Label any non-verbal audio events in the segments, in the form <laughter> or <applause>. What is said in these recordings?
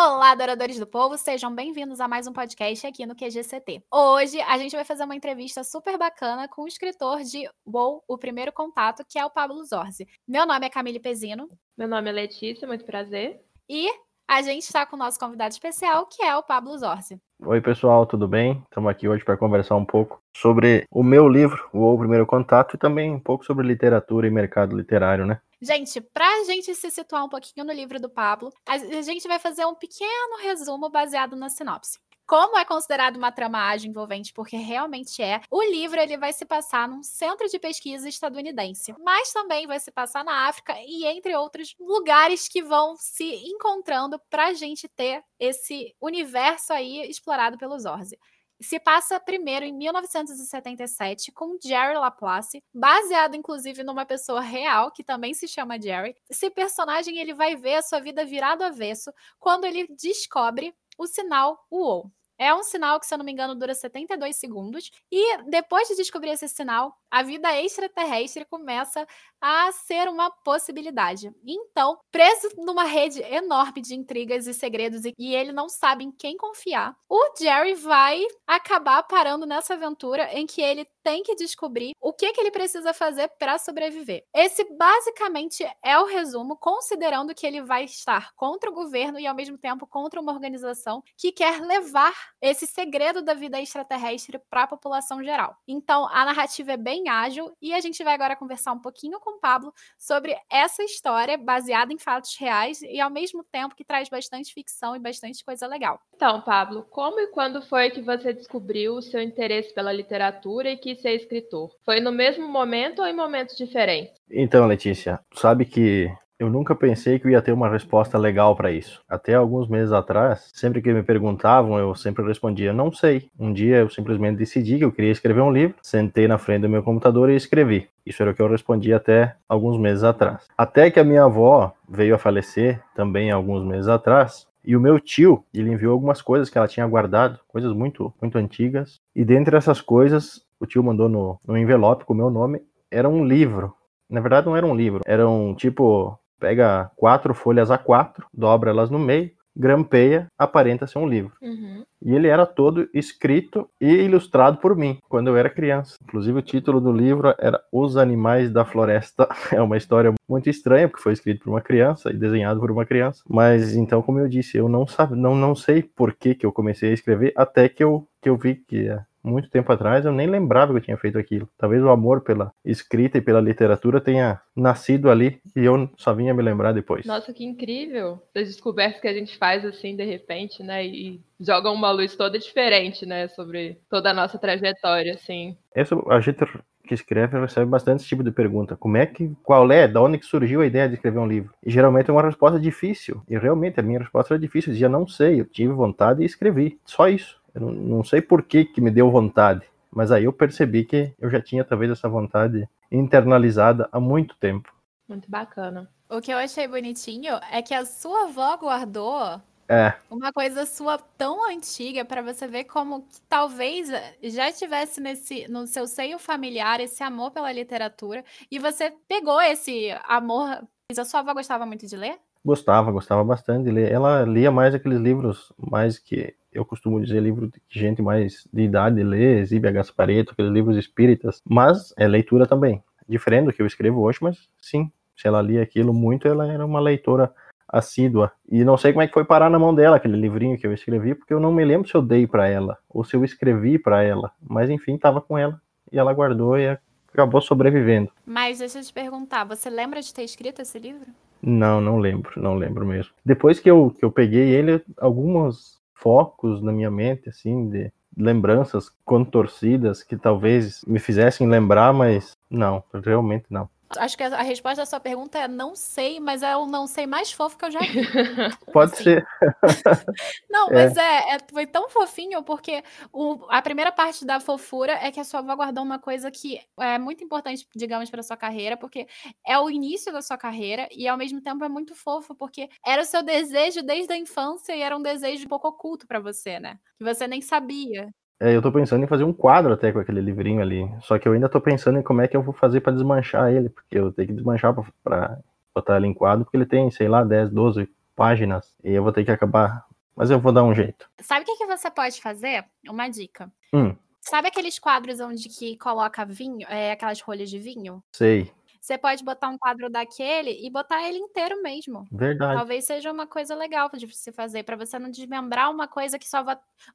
Olá, adoradores do povo, sejam bem-vindos a mais um podcast aqui no QGCT. Hoje a gente vai fazer uma entrevista super bacana com o escritor de WoW, o primeiro contato, que é o Pablo Zorzi. Meu nome é Camille Pezino. Meu nome é Letícia, muito prazer. E a gente está com o nosso convidado especial, que é o Pablo Zorzi. Oi, pessoal, tudo bem? Estamos aqui hoje para conversar um pouco sobre o meu livro, o Primeiro Contato, e também um pouco sobre literatura e mercado literário, né? Gente, para a gente se situar um pouquinho no livro do Pablo, a gente vai fazer um pequeno resumo baseado na sinopse. Como é considerado uma trama ágil envolvente, porque realmente é, o livro ele vai se passar num centro de pesquisa estadunidense, mas também vai se passar na África e entre outros lugares que vão se encontrando para a gente ter esse universo aí explorado pelos Orze se passa primeiro em 1977 com Jerry Laplace, baseado inclusive numa pessoa real que também se chama Jerry. Esse personagem ele vai ver a sua vida virar do avesso quando ele descobre o sinal UOL. É um sinal que, se eu não me engano, dura 72 segundos. E depois de descobrir esse sinal, a vida extraterrestre começa a ser uma possibilidade. Então, preso numa rede enorme de intrigas e segredos e ele não sabe em quem confiar, o Jerry vai acabar parando nessa aventura em que ele tem que descobrir o que, que ele precisa fazer para sobreviver. Esse basicamente é o resumo, considerando que ele vai estar contra o governo e ao mesmo tempo contra uma organização que quer levar esse segredo da vida extraterrestre para a população geral. Então, a narrativa é bem ágil e a gente vai agora conversar um pouquinho com o Pablo sobre essa história baseada em fatos reais e ao mesmo tempo que traz bastante ficção e bastante coisa legal. Então, Pablo, como e quando foi que você descobriu o seu interesse pela literatura e que ser escritor? Foi no mesmo momento ou em momentos diferentes? Então, Letícia, sabe que eu nunca pensei que eu ia ter uma resposta legal para isso. Até alguns meses atrás, sempre que me perguntavam, eu sempre respondia: não sei. Um dia eu simplesmente decidi que eu queria escrever um livro, sentei na frente do meu computador e escrevi. Isso era o que eu respondi até alguns meses atrás. Até que a minha avó veio a falecer também alguns meses atrás, e o meu tio, ele enviou algumas coisas que ela tinha guardado, coisas muito, muito antigas. E dentre essas coisas, o tio mandou no, no envelope com o meu nome, era um livro. Na verdade, não era um livro, era um tipo. Pega quatro folhas A4, dobra elas no meio, grampeia, aparenta ser um livro. Uhum. E ele era todo escrito e ilustrado por mim, quando eu era criança. Inclusive, o título do livro era Os Animais da Floresta. <laughs> É uma história muito estranha, porque foi escrito por uma criança e desenhado por uma criança. Mas, então, como eu disse, eu não, sabe, não, não sei por que, que eu comecei a escrever, até que eu, que eu vi que muito tempo atrás, eu nem lembrava que eu tinha feito aquilo. Talvez o amor pela escrita e pela literatura tenha nascido ali e eu só vinha me lembrar depois. Nossa, que incrível! As descobertas que a gente faz assim de repente, né? E jogam uma luz toda diferente, né? Sobre toda a nossa trajetória, assim. Essa, a gente que escreve recebe bastante esse tipo de pergunta. Como é que, qual é, da onde que surgiu a ideia de escrever um livro? E geralmente é uma resposta difícil. E realmente a minha resposta era difícil. Eu dizia, não sei, eu tive vontade e escrevi. Só isso. Eu não, não sei por que, que me deu vontade, mas aí eu percebi que eu já tinha talvez essa vontade internalizada há muito tempo. Muito bacana. O que eu achei bonitinho é que a sua avó guardou é. uma coisa sua tão antiga para você ver como que talvez já tivesse nesse no seu seio familiar esse amor pela literatura e você pegou esse amor. A sua avó gostava muito de ler? Gostava, gostava bastante de ler. Ela lia mais aqueles livros mais que eu costumo dizer livro de gente mais de idade lê, Zíbia Gaspareto, aqueles livros espíritas, mas é leitura também. Diferente do que eu escrevo hoje, mas sim, se ela lia aquilo muito, ela era uma leitora assídua. E não sei como é que foi parar na mão dela aquele livrinho que eu escrevi, porque eu não me lembro se eu dei para ela ou se eu escrevi para ela, mas enfim, estava com ela e ela guardou e acabou sobrevivendo. Mas deixa eu te perguntar, você lembra de ter escrito esse livro? Não, não lembro, não lembro mesmo. Depois que eu, que eu peguei ele, algumas focos na minha mente, assim, de lembranças contorcidas que talvez me fizessem lembrar, mas não, realmente não. Acho que a resposta à sua pergunta é não sei, mas é o não sei mais fofo que eu já vi. <laughs> Pode assim. ser. <laughs> não, mas é. é. foi tão fofinho porque o, a primeira parte da fofura é que a sua avó guardou uma coisa que é muito importante, digamos, para sua carreira, porque é o início da sua carreira e ao mesmo tempo é muito fofo porque era o seu desejo desde a infância e era um desejo um pouco oculto para você, né? Que você nem sabia. É, eu tô pensando em fazer um quadro até com aquele livrinho ali. Só que eu ainda tô pensando em como é que eu vou fazer para desmanchar ele, porque eu tenho que desmanchar para botar ele em quadro, porque ele tem, sei lá, 10, 12 páginas. E eu vou ter que acabar mas eu vou dar um jeito. Sabe o que, que você pode fazer? Uma dica. Hum. Sabe aqueles quadros onde que coloca vinho, é, aquelas rolhas de vinho? Sei. Você pode botar um quadro daquele e botar ele inteiro mesmo. Verdade. Talvez seja uma coisa legal de se fazer, para você não desmembrar uma coisa que só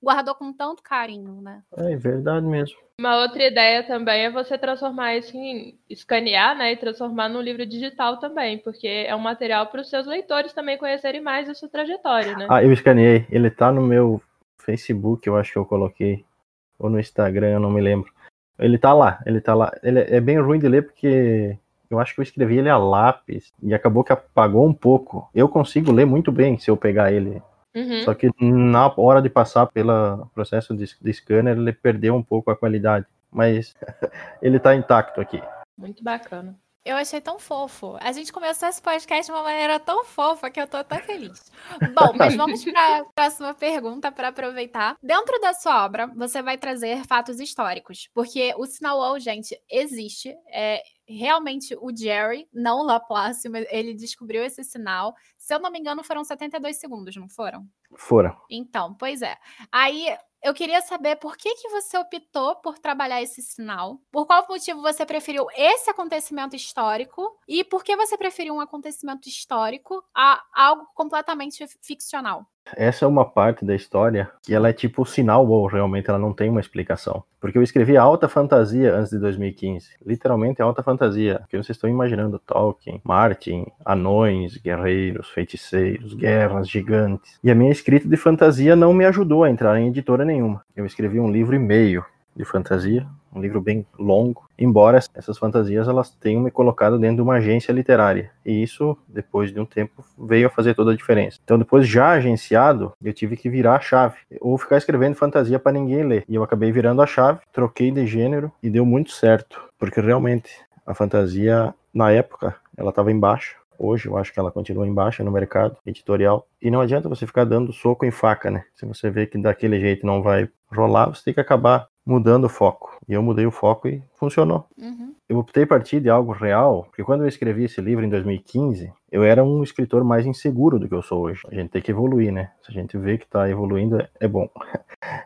guardou com tanto carinho, né? É verdade mesmo. Uma outra ideia também é você transformar isso em escanear, né, e transformar num livro digital também, porque é um material para os seus leitores também conhecerem mais a sua trajetória, né? Ah, eu escaneei. Ele tá no meu Facebook, eu acho que eu coloquei, ou no Instagram, eu não me lembro. Ele tá lá, ele tá lá. Ele é bem ruim de ler porque eu acho que eu escrevi ele a lápis e acabou que apagou um pouco. Eu consigo ler muito bem se eu pegar ele. Uhum. Só que na hora de passar pelo processo de, de scanner, ele perdeu um pouco a qualidade. Mas <laughs> ele tá intacto aqui. Muito bacana. Eu achei tão fofo. A gente começou esse podcast de uma maneira tão fofa que eu tô até feliz. Bom, <laughs> mas vamos para a próxima pergunta para aproveitar. Dentro da sua obra, você vai trazer fatos históricos, porque o sinal gente, existe. É, realmente o Jerry, não o Laplace, ele descobriu esse sinal. Se eu não me engano, foram 72 segundos, não foram? Foram. Então, pois é. Aí eu queria saber por que, que você optou por trabalhar esse sinal, por qual motivo você preferiu esse acontecimento histórico e por que você preferiu um acontecimento histórico a algo completamente ficcional. Essa é uma parte da história que ela é tipo sinal ou realmente ela não tem uma explicação. Porque eu escrevi alta fantasia antes de 2015. Literalmente alta fantasia. Que vocês estão imaginando Tolkien, Martin, anões, guerreiros, feiticeiros, guerras gigantes. E a minha escrita de fantasia não me ajudou a entrar em editora nenhuma. Eu escrevi um livro e meio de fantasia, um livro bem longo, embora essas fantasias elas tenham me colocado dentro de uma agência literária. E isso, depois de um tempo, veio a fazer toda a diferença. Então, depois já agenciado, eu tive que virar a chave, ou ficar escrevendo fantasia para ninguém ler. E eu acabei virando a chave, troquei de gênero e deu muito certo, porque realmente a fantasia na época ela estava embaixo. Hoje eu acho que ela continua em baixa no mercado editorial. E não adianta você ficar dando soco em faca, né? Se você vê que daquele jeito não vai rolar, você tem que acabar mudando o foco. E eu mudei o foco e funcionou. Uhum. Eu optei a partir de algo real, porque quando eu escrevi esse livro em 2015, eu era um escritor mais inseguro do que eu sou hoje. A gente tem que evoluir, né? Se a gente vê que está evoluindo, é bom. <laughs>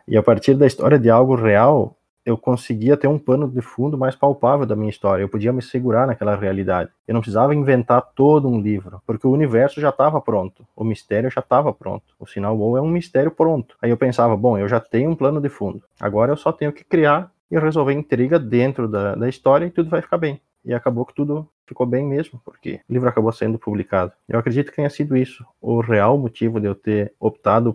E a partir da história de algo real, eu conseguia ter um pano de fundo mais palpável da minha história. Eu podia me segurar naquela realidade. Eu não precisava inventar todo um livro, porque o universo já estava pronto, o mistério já estava pronto. O sinal WoW é um mistério pronto. Aí eu pensava, bom, eu já tenho um plano de fundo. Agora eu só tenho que criar e resolver intriga dentro da, da história e tudo vai ficar bem. E acabou que tudo ficou bem mesmo, porque o livro acabou sendo publicado. Eu acredito que tenha sido isso o real motivo de eu ter optado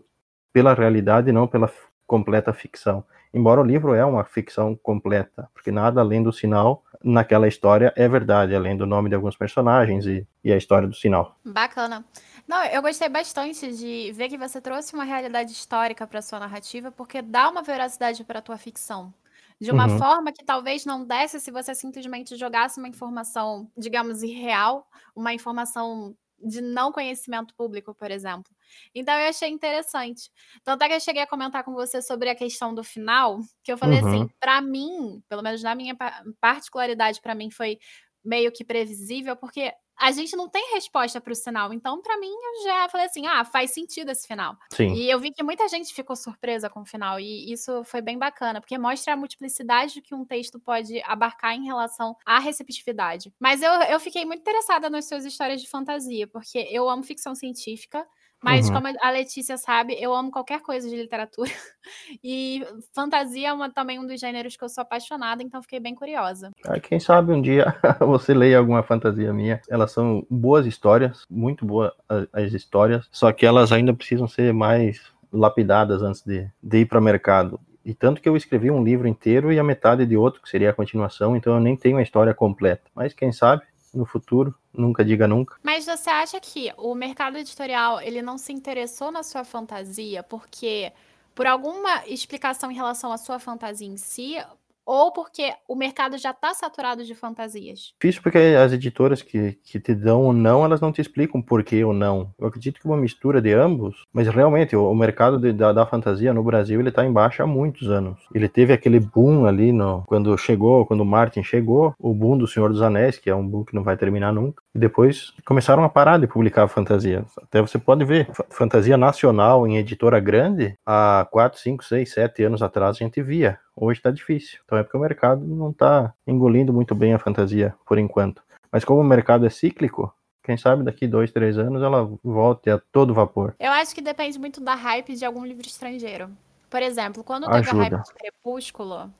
pela realidade e não pela completa ficção embora o livro é uma ficção completa, porque nada além do sinal naquela história é verdade, além do nome de alguns personagens e, e a história do sinal. Bacana. Não, eu gostei bastante de ver que você trouxe uma realidade histórica para sua narrativa, porque dá uma veracidade para a tua ficção. De uma uhum. forma que talvez não desse se você simplesmente jogasse uma informação, digamos, irreal, uma informação de não conhecimento público, por exemplo. Então eu achei interessante. Tanto é que eu cheguei a comentar com você sobre a questão do final, que eu falei assim, uhum. assim, para mim, pelo menos na minha particularidade, para mim foi meio que previsível, porque a gente não tem resposta para o sinal. Então, para mim, eu já falei assim: ah, faz sentido esse final. Sim. E eu vi que muita gente ficou surpresa com o final. E isso foi bem bacana, porque mostra a multiplicidade que um texto pode abarcar em relação à receptividade. Mas eu, eu fiquei muito interessada nas suas histórias de fantasia, porque eu amo ficção científica. Mas, uhum. como a Letícia sabe, eu amo qualquer coisa de literatura. <laughs> E fantasia é uma, também um dos gêneros que eu sou apaixonada, então fiquei bem curiosa. Ah, quem sabe um dia <laughs> você leia alguma fantasia minha. Elas são boas histórias, muito boas as histórias, só que elas ainda precisam ser mais lapidadas antes de, de ir para o mercado. E tanto que eu escrevi um livro inteiro e a metade de outro, que seria a continuação, então eu nem tenho a história completa. Mas quem sabe no futuro, nunca diga nunca. Mas você acha que o mercado editorial ele não se interessou na sua fantasia porque por alguma explicação em relação à sua fantasia em si, ou porque o mercado já está saturado de fantasias? Difícil porque as editoras que, que te dão o não, elas não te explicam por que ou não. Eu acredito que uma mistura de ambos, mas realmente o, o mercado de, da, da, fantasia no Brasil ele está em baixa há muitos anos. Ele teve aquele boom ali no, quando chegou, quando o Martin chegou, o boom do Senhor dos Anéis, que é um boom que não vai terminar nunca. E depois começaram a parar de publicar fantasia. Até você pode ver, fantasia nacional em editora grande, há 4, 5, 6, 7 anos atrás a gente via. Hoje está difícil. Então é porque o mercado não está engolindo muito bem a fantasia por enquanto. Mas como o mercado é cíclico, quem sabe daqui dois, três anos ela volte a todo vapor. Eu acho que depende muito da hype de algum livro estrangeiro. Por exemplo, quando teve Ajuda. a hype de Crepúsculo,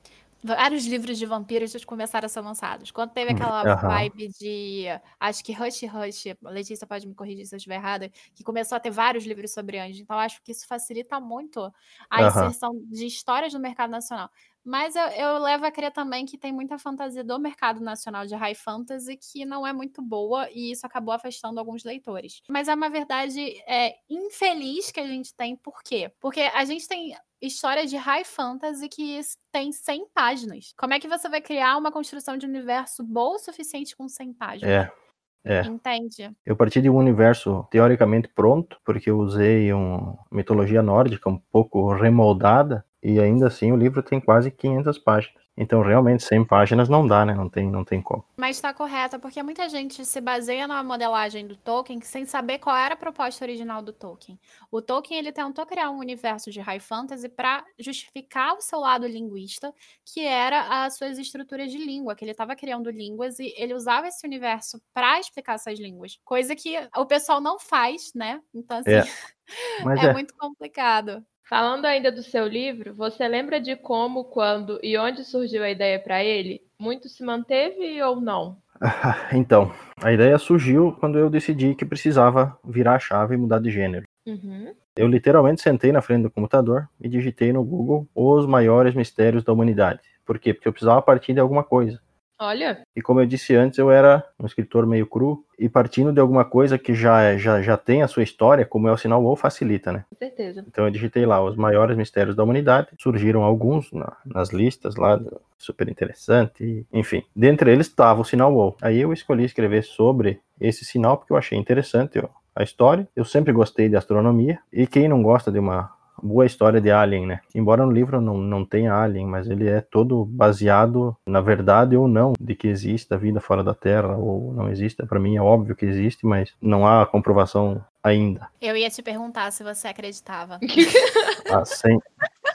vários livros de vampiros começaram a ser lançados. Quando teve hum, aquela uhum. vibe de. Acho que Rush Rush, Letícia pode me corrigir se eu estiver errada, que começou a ter vários livros sobre anjos. Então, acho que isso facilita muito a uhum. inserção de histórias no mercado nacional. Mas eu, eu, levo a crer também que tem muita fantasia do mercado nacional de high fantasy que não é muito boa e isso acabou afastando alguns leitores. Mas é uma verdade é, infeliz que a gente tem, por quê? Porque a gente tem história de high fantasy que tem 100 páginas. Como é que você vai criar uma construção de universo boa o suficiente com 100 páginas? É. É. Entende? Eu parti de um universo teoricamente pronto, porque eu usei uma mitologia nórdica um pouco remoldada, e ainda assim o livro tem quase 500 páginas. Então, realmente, 100 páginas não dá, né? Não tem, não tem como. Mas está correta, porque muita gente se baseia na modelagem do Tolkien sem saber qual era a proposta original do Tolkien. O Tolkien ele tentou criar um universo de high fantasy para justificar o seu lado linguista, que era as suas estruturas de língua, que ele estava criando línguas e ele usava esse universo para explicar essas línguas. Coisa que o pessoal não faz, né? Então, assim, é, <laughs> é, é. muito complicado. Falando ainda do seu livro, você lembra de como, quando e onde surgiu a ideia para ele? Muito se manteve ou não? <laughs> Então, a ideia surgiu quando eu decidi que precisava virar a chave e mudar de gênero. Uhum. Eu literalmente sentei na frente do computador e digitei no Google os maiores mistérios da humanidade. Por quê? Porque eu precisava partir de alguma coisa. Olha. E como eu disse antes, eu era um escritor meio cru e partindo de alguma coisa que já, é, já, já tem a sua história, como é o sinal WoW, facilita, né? Com certeza. Então eu digitei lá os maiores mistérios da humanidade, surgiram alguns na, nas listas lá, super interessante, enfim. Dentre eles estava o sinal WoW. Aí eu escolhi escrever sobre esse sinal porque eu achei interessante ó, a história. Eu sempre gostei de astronomia e quem não gosta de uma boa história de Alien, né? Embora no livro não, não tenha Alien, mas ele é todo baseado na verdade ou não de que existe a vida fora da Terra ou não existe. Para mim é óbvio que existe, mas não há comprovação ainda. Eu ia te perguntar se você acreditava. <laughs> ah, sem,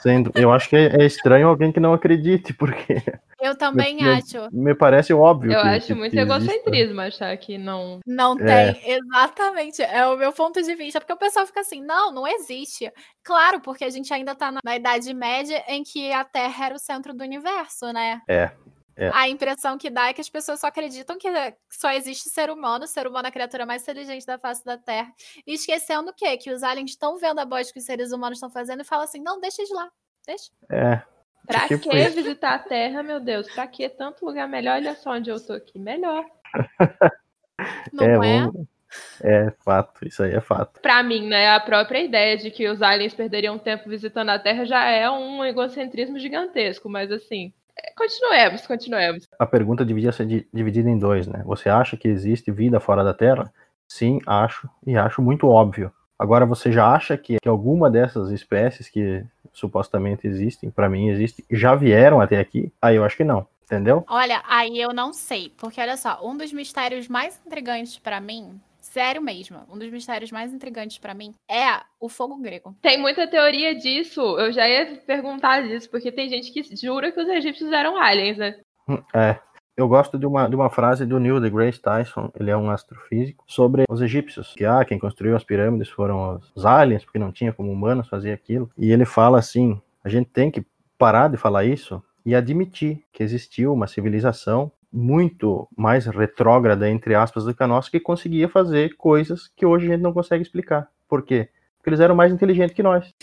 sendo, eu acho que é, é estranho alguém que não acredite, porque <laughs> eu também me, acho. Me parece óbvio. Eu que, acho muito que egocentrismo achar que não. Não é. tem, exatamente. É o meu ponto de vista. Porque o pessoal fica assim, não, não existe. Claro, porque a gente ainda tá na Idade Média em que a Terra era o centro do universo, né? É. É. A impressão que dá é que as pessoas só acreditam que só existe ser humano, ser humano é a criatura mais inteligente da face da Terra. E esquecendo o quê? Que os aliens estão vendo a voz que os seres humanos estão fazendo e falam assim: não, deixa de lá, deixa. É, Pra tipo que visitar a Terra, meu Deus? Pra que tanto lugar melhor? Olha só onde eu tô aqui. Melhor. <laughs> Não é? é? É fato, isso aí é fato. Para mim, né, a própria ideia de que os aliens perderiam tempo visitando a Terra já é um egocentrismo gigantesco, mas assim, continuemos, continuemos. A pergunta devia ser dividida em dois, né? Você acha que existe vida fora da Terra? Sim, acho, e acho muito óbvio. Agora, você já acha que, que alguma dessas espécies que supostamente existem, para mim existem, já vieram até aqui? Aí eu acho que não, entendeu? Olha, aí eu não sei, porque olha só, um dos mistérios mais intrigantes para mim Sério mesmo, um dos mistérios mais intrigantes para mim é o fogo grego. Tem muita teoria disso. Eu já ia perguntar disso, porque tem gente que jura que os egípcios eram aliens, né? Hum, é, eu gosto de uma, de uma frase do Neil deGrasse Tyson, ele é um astrofísico, sobre os egípcios, que ah, quem construiu as pirâmides foram os aliens, porque não tinha como humanos fazer aquilo. E ele fala assim: a gente tem que parar de falar isso e admitir que existiu uma civilização muito mais retrógrada, entre aspas, do que a nossa, que conseguia fazer coisas que hoje a gente não consegue explicar. Por quê? Porque eles eram mais inteligentes que nós.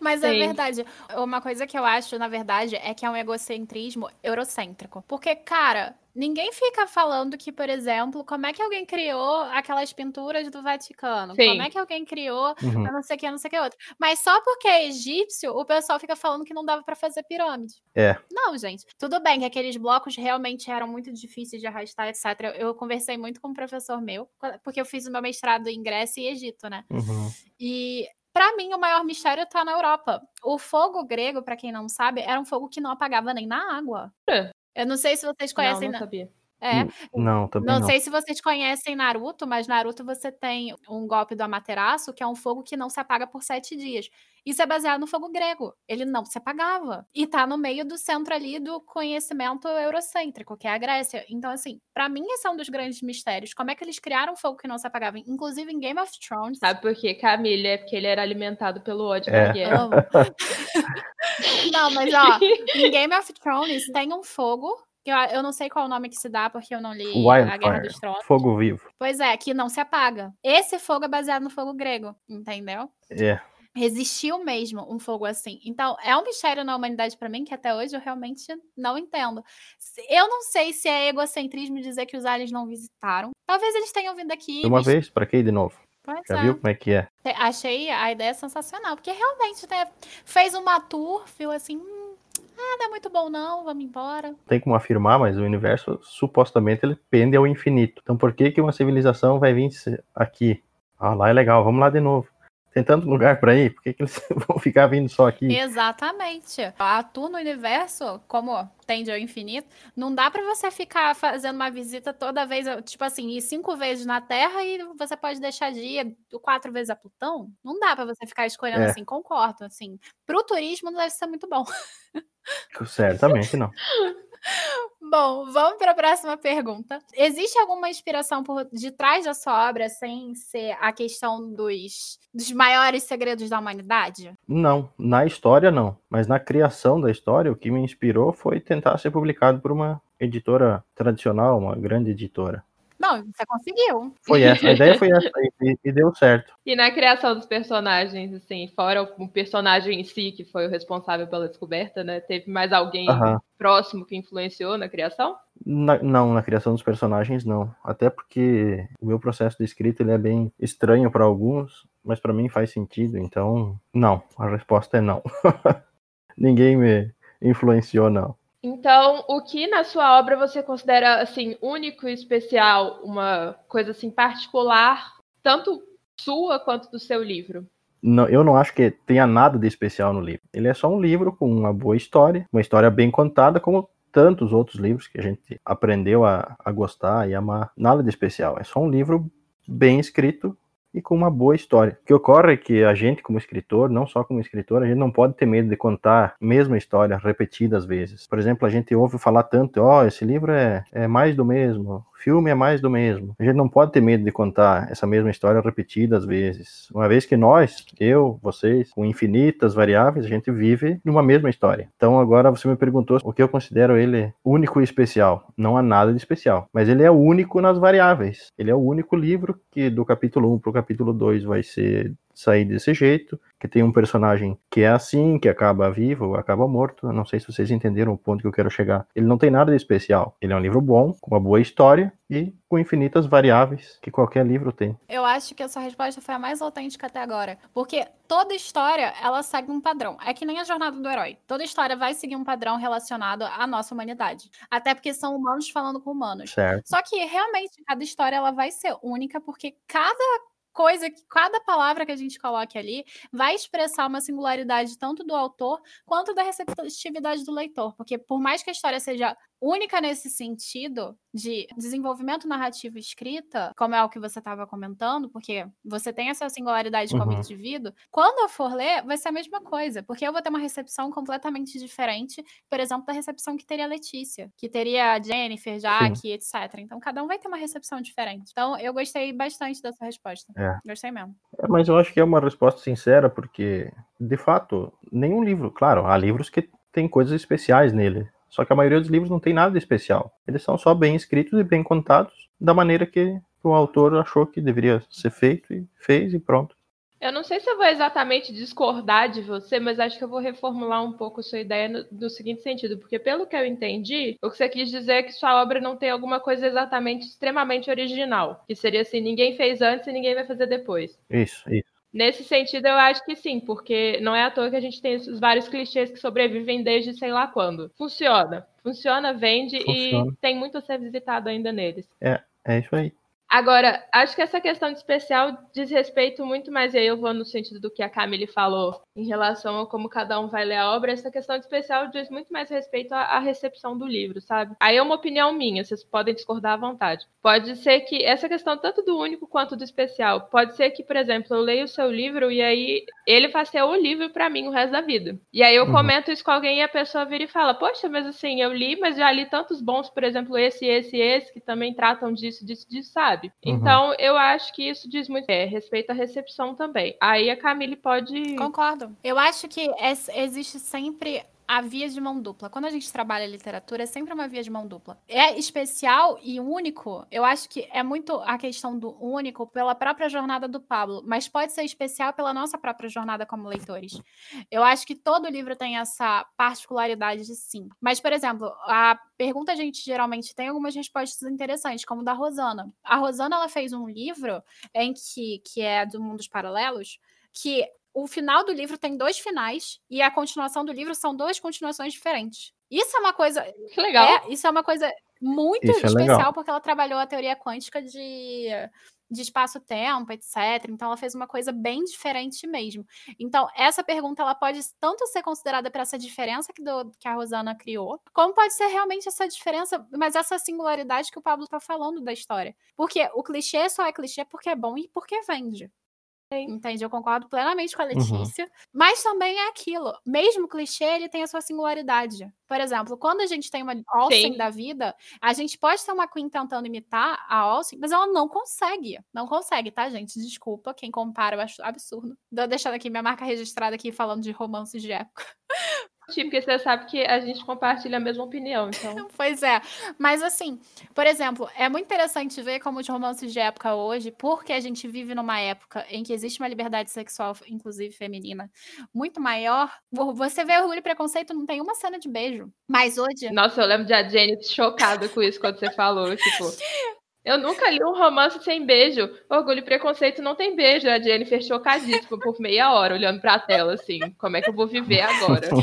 Mas é Sim. verdade. Uma coisa que eu acho, na verdade, é que é um egocentrismo eurocêntrico. Porque, cara, ninguém fica falando que, por exemplo, como é que alguém criou aquelas pinturas do Vaticano? Sim. Como é que alguém criou Uhum. não sei o que, não sei o que outro. Mas só porque é egípcio, o pessoal fica falando que não dava pra fazer pirâmide. É. Não, gente. Tudo bem que aqueles blocos realmente eram muito difíceis de arrastar, etc. Eu, eu conversei muito com um professor meu, porque eu fiz o meu mestrado em Grécia e Egito, né? Uhum. E pra mim o maior mistério tá na Europa. O fogo grego, pra quem não sabe, era um fogo que não apagava nem na água. É. Eu não sei se vocês Não, conhecem. não na- sabia. É, Não, também não não. sei se vocês conhecem Naruto, mas Naruto você tem um golpe do Amaterasu, que é um fogo que não se apaga por sete dias. Isso é baseado no fogo grego. Ele não se apagava. E tá no meio do centro ali do conhecimento eurocêntrico, que é a Grécia. Então, assim, pra mim esse é um dos grandes mistérios. Como é que eles criaram um fogo que não se apagava? Inclusive em Game of Thrones. Sabe por quê, Camila? É porque ele era alimentado pelo ódio É. da guerra. Amo. <laughs> não, mas ó, em Game of Thrones tem um fogo. Que eu, eu não sei qual o nome que se dá, porque eu não li A Guerra Wildfire. dos Tronos. Fogo vivo. Pois é, que não se apaga. Esse fogo é baseado no fogo grego, entendeu? É. Existiu mesmo um fogo assim. Então, é um mistério na humanidade pra mim que até hoje eu realmente não entendo. Eu não sei se é egocentrismo dizer que os aliens não visitaram. Talvez eles tenham vindo aqui. De uma visto- vez, pra quê de novo? Pois Já é. viu como é que é? Achei a ideia sensacional, porque realmente né, fez uma tour, viu assim, hum, ah, não é muito bom não, vamos embora. Tem como afirmar, mas o universo supostamente ele pende ao infinito. Então por que que uma civilização vai vir aqui? Ah, lá é legal, vamos lá de novo. Tem tanto lugar pra ir, por que que eles <laughs> vão ficar vindo só aqui? Exatamente. A tour no universo, como tende ao infinito, não dá pra você ficar fazendo uma visita toda vez, tipo assim, ir cinco vezes na Terra e você pode deixar de ir quatro vezes a Plutão. Não dá pra você ficar escolhendo É. assim, concordo, assim. Pro turismo não deve ser muito bom. <laughs> <laughs> Certamente não. Bom, vamos para a próxima pergunta. Existe alguma inspiração por detrás da sua obra sem ser a questão dos, dos maiores segredos da humanidade? Não, na história não, mas na criação da história o que me inspirou foi tentar ser publicado por uma editora tradicional, uma grande editora. Não, você conseguiu. Foi essa, a ideia foi essa e, e deu certo. E na criação dos personagens, assim, fora o o personagem em si, que foi o responsável pela descoberta, né? Teve mais alguém próximo que influenciou na criação? Na- não, na criação dos personagens não. Até porque o meu processo de escrita ele é bem estranho para alguns, mas para mim faz sentido. Então, não. A resposta é não. <laughs> Ninguém me influenciou, não. Então, o que na sua obra você considera assim único e especial, uma coisa assim particular, tanto sua quanto do seu livro? Não, eu não acho que tenha nada de especial no livro. Ele é só um livro com uma boa história, uma história bem contada, como tantos outros livros que a gente aprendeu a, a gostar e amar. Nada de especial. É só um livro bem escrito e com uma boa história. O que ocorre é que a gente, como escritor, não só como escritor, a gente não pode ter medo de contar a mesma história repetidas vezes. Por exemplo, a gente ouve falar tanto, ó, esse livro é, é mais do mesmo, filme é mais do mesmo. A gente não pode ter medo de contar essa mesma história repetidas vezes. Uma vez que nós, eu, vocês, com infinitas variáveis, a gente vive numa mesma história. Então agora você me perguntou o que eu considero ele único e especial. Não há nada de especial, mas ele é único nas variáveis. Ele é o único livro que do capítulo 1 para o capítulo 2 vai ser sair desse jeito, que tem um personagem que é assim, que acaba vivo, acaba morto. Eu não sei se vocês entenderam o ponto que eu quero chegar. Ele não tem nada de especial. Ele é um livro bom, com uma boa história e com infinitas variáveis que qualquer livro tem. Eu acho que essa resposta foi a mais autêntica até agora. Porque toda história, ela segue um padrão. É que nem a jornada do herói. Toda história vai seguir um padrão relacionado à nossa humanidade. Até porque são humanos falando com humanos. Certo. Só que realmente cada história ela vai ser única porque cada coisa, que cada palavra que a gente coloque ali vai expressar uma singularidade tanto do autor quanto da receptividade do leitor, porque por mais que a história seja única nesse sentido de desenvolvimento narrativo e escrita, como é o que você estava comentando, porque você tem essa singularidade como Uhum. indivíduo, quando eu for ler, vai ser a mesma coisa, porque eu vou ter uma recepção completamente diferente, por exemplo, da recepção que teria a Letícia, que teria a Jennifer, Jaque, etc. Então, cada um vai ter uma recepção diferente. Então, eu gostei bastante dessa resposta. É. Gostei mesmo. É, mas eu acho que é uma resposta sincera, porque, de fato, nenhum livro, claro, há livros que têm coisas especiais nele. Só que a maioria dos livros não tem nada de especial. Eles são só bem escritos e bem contados, da maneira que o autor achou que deveria ser feito e fez e pronto. Eu não sei se eu vou exatamente discordar de você, mas acho que eu vou reformular um pouco a sua ideia no, no, seguinte sentido, porque pelo que eu entendi, o que você quis dizer é que sua obra não tem alguma coisa exatamente extremamente original, que seria assim, ninguém fez antes e ninguém vai fazer depois. Isso, isso. Nesse sentido, eu acho que sim, porque não é à toa que a gente tem esses vários clichês que sobrevivem desde sei lá quando. Funciona. Funciona, vende Funciona. e tem muito a ser visitado ainda neles. É, é isso aí. Agora, acho que essa questão de especial diz respeito muito mais, e aí eu vou no sentido do que a Camille falou em relação a como cada um vai ler a obra, essa questão de especial diz muito mais respeito à, à recepção do livro, sabe? Aí é uma opinião minha, vocês podem discordar à vontade. Pode ser que essa questão, tanto do único quanto do especial, pode ser que, por exemplo, eu leio o seu livro e aí ele vai ser o livro para mim o resto da vida. E aí eu uhum. comento isso com alguém e a pessoa vira e fala: Poxa, mas assim, eu li, mas já li tantos bons, por exemplo, esse, esse, esse, que também tratam disso, disso, disso, sabe? Sabe? Uhum. Então, eu acho que isso diz muito é, respeito à recepção também. Aí a Camille pode. Concordo. Eu acho que existe sempre a via de mão dupla. Quando a gente trabalha literatura, é sempre uma via de mão dupla. É especial e único. Eu acho que é muito a questão do único pela própria jornada do Pablo, mas pode ser especial pela nossa própria jornada como leitores. Eu acho que todo livro tem essa particularidade de sim. Mas, por exemplo, a pergunta a gente geralmente tem algumas respostas interessantes, como da Rosana. A Rosana ela fez um livro em que, que é do Mundos Paralelos, que o final do livro tem dois finais e a continuação do livro são duas continuações diferentes. Isso é uma coisa. Que legal. É, isso é uma coisa muito isso é especial, é porque ela trabalhou a teoria quântica de, de espaço-tempo, etc. Então, ela fez uma coisa bem diferente mesmo. Então, essa pergunta ela pode tanto ser considerada para essa diferença que, do, que a Rosana criou, como pode ser realmente essa diferença, mas essa singularidade que o Pablo está falando da história. Porque o clichê só é clichê porque é bom e porque vende. Entende? Eu concordo plenamente com a uhum. Letícia. Uhum. Mas também é aquilo. Mesmo clichê, ele tem a sua singularidade. Por exemplo, quando a gente tem uma Olsen da vida, a gente pode ter uma Queen tentando imitar a Olsen, mas ela não consegue. Não consegue, tá, gente? Desculpa. Quem compara, eu acho absurdo. Tô deixando aqui minha marca registrada aqui falando de romances de época. Porque você sabe que a gente compartilha a mesma opinião, então. <laughs> Pois é. Mas assim, por exemplo, é muito interessante ver como os romances de época hoje, porque a gente vive numa época em que existe uma liberdade sexual, inclusive feminina, muito maior. Você vê Orgulho e Preconceito, não tem uma cena de beijo. Mas hoje. Nossa, eu lembro de a Jenny chocada com isso quando você falou, tipo. <laughs> Eu nunca li um romance sem beijo. Orgulho e Preconceito não tem beijo. A Jennifer chocadíssima por meia hora, olhando pra tela, assim. Como é que eu vou viver agora? <laughs>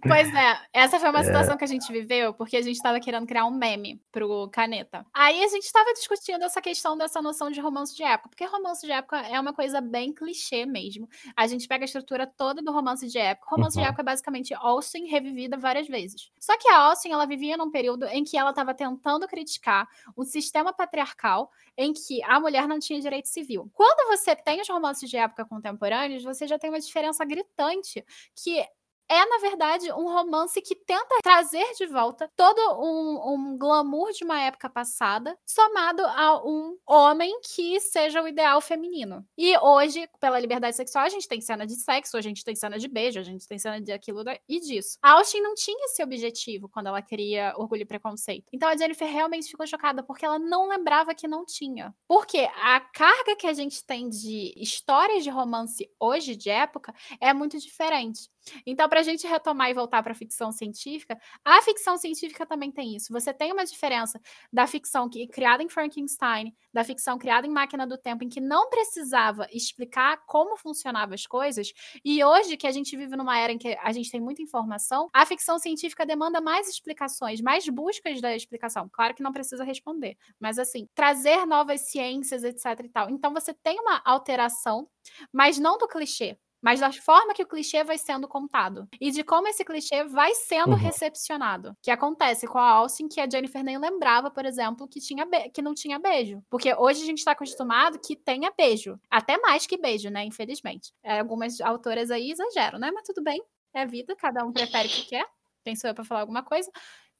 Pois é, essa foi uma é. situação é. que a gente viveu, porque a gente tava querendo criar um meme pro Caneta. Aí a gente tava discutindo essa questão dessa noção de romance de época, porque romance de época é uma coisa bem clichê mesmo. A gente pega a estrutura toda do romance de época. romance uhum. de época é basicamente Austin revivida várias vezes. Só que a Austin, ela vivia num período em que ela tava tentando criticar o sistema patriarcal em que a mulher não tinha direito civil. Quando você tem os romances de época contemporâneos, você já tem uma diferença gritante que é, na verdade, um romance que tenta trazer de volta todo um, um, glamour de uma época passada, somado a um homem que seja o ideal feminino. E hoje, pela liberdade sexual, a gente tem cena de sexo, a gente tem cena de beijo, a gente tem cena de aquilo e disso. A Austin não tinha esse objetivo quando ela queria Orgulho e Preconceito. Então a Jennifer realmente ficou chocada porque ela não lembrava que não tinha. Porque a carga que a gente tem de histórias de romance hoje, de época, é muito diferente. Então, para a gente retomar e voltar para a ficção científica, a ficção científica também tem isso. Você tem uma diferença da ficção que criada em Frankenstein, da ficção criada em Máquina do Tempo, em que não precisava explicar como funcionavam as coisas, e hoje que a gente vive numa era em que a gente tem muita informação, a ficção científica demanda mais explicações, mais buscas da explicação. Claro que não precisa responder, mas assim, trazer novas ciências, etc e tal. Então você tem uma alteração, mas não do clichê mas da forma que o clichê vai sendo contado e de como esse clichê vai sendo uhum. recepcionado. Que acontece com a Austin, que a Jennifer nem lembrava, por exemplo, que, tinha que não tinha beijo. Porque hoje a gente está acostumado que tenha beijo. Até mais que beijo, né? Infelizmente. É, algumas autoras aí exageram, né? Mas tudo bem. É vida, cada um prefere o que quer. Quem sou eu para falar alguma coisa?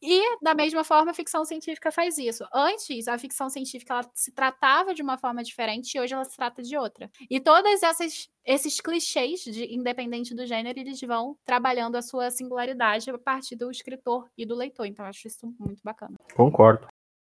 E, da mesma forma, a ficção científica faz isso. Antes, a ficção científica ela se tratava de uma forma diferente e hoje ela se trata de outra. E todos esses clichês, de, independente do gênero, eles vão trabalhando a sua singularidade a partir do escritor e do leitor. Então, acho isso muito bacana. Concordo.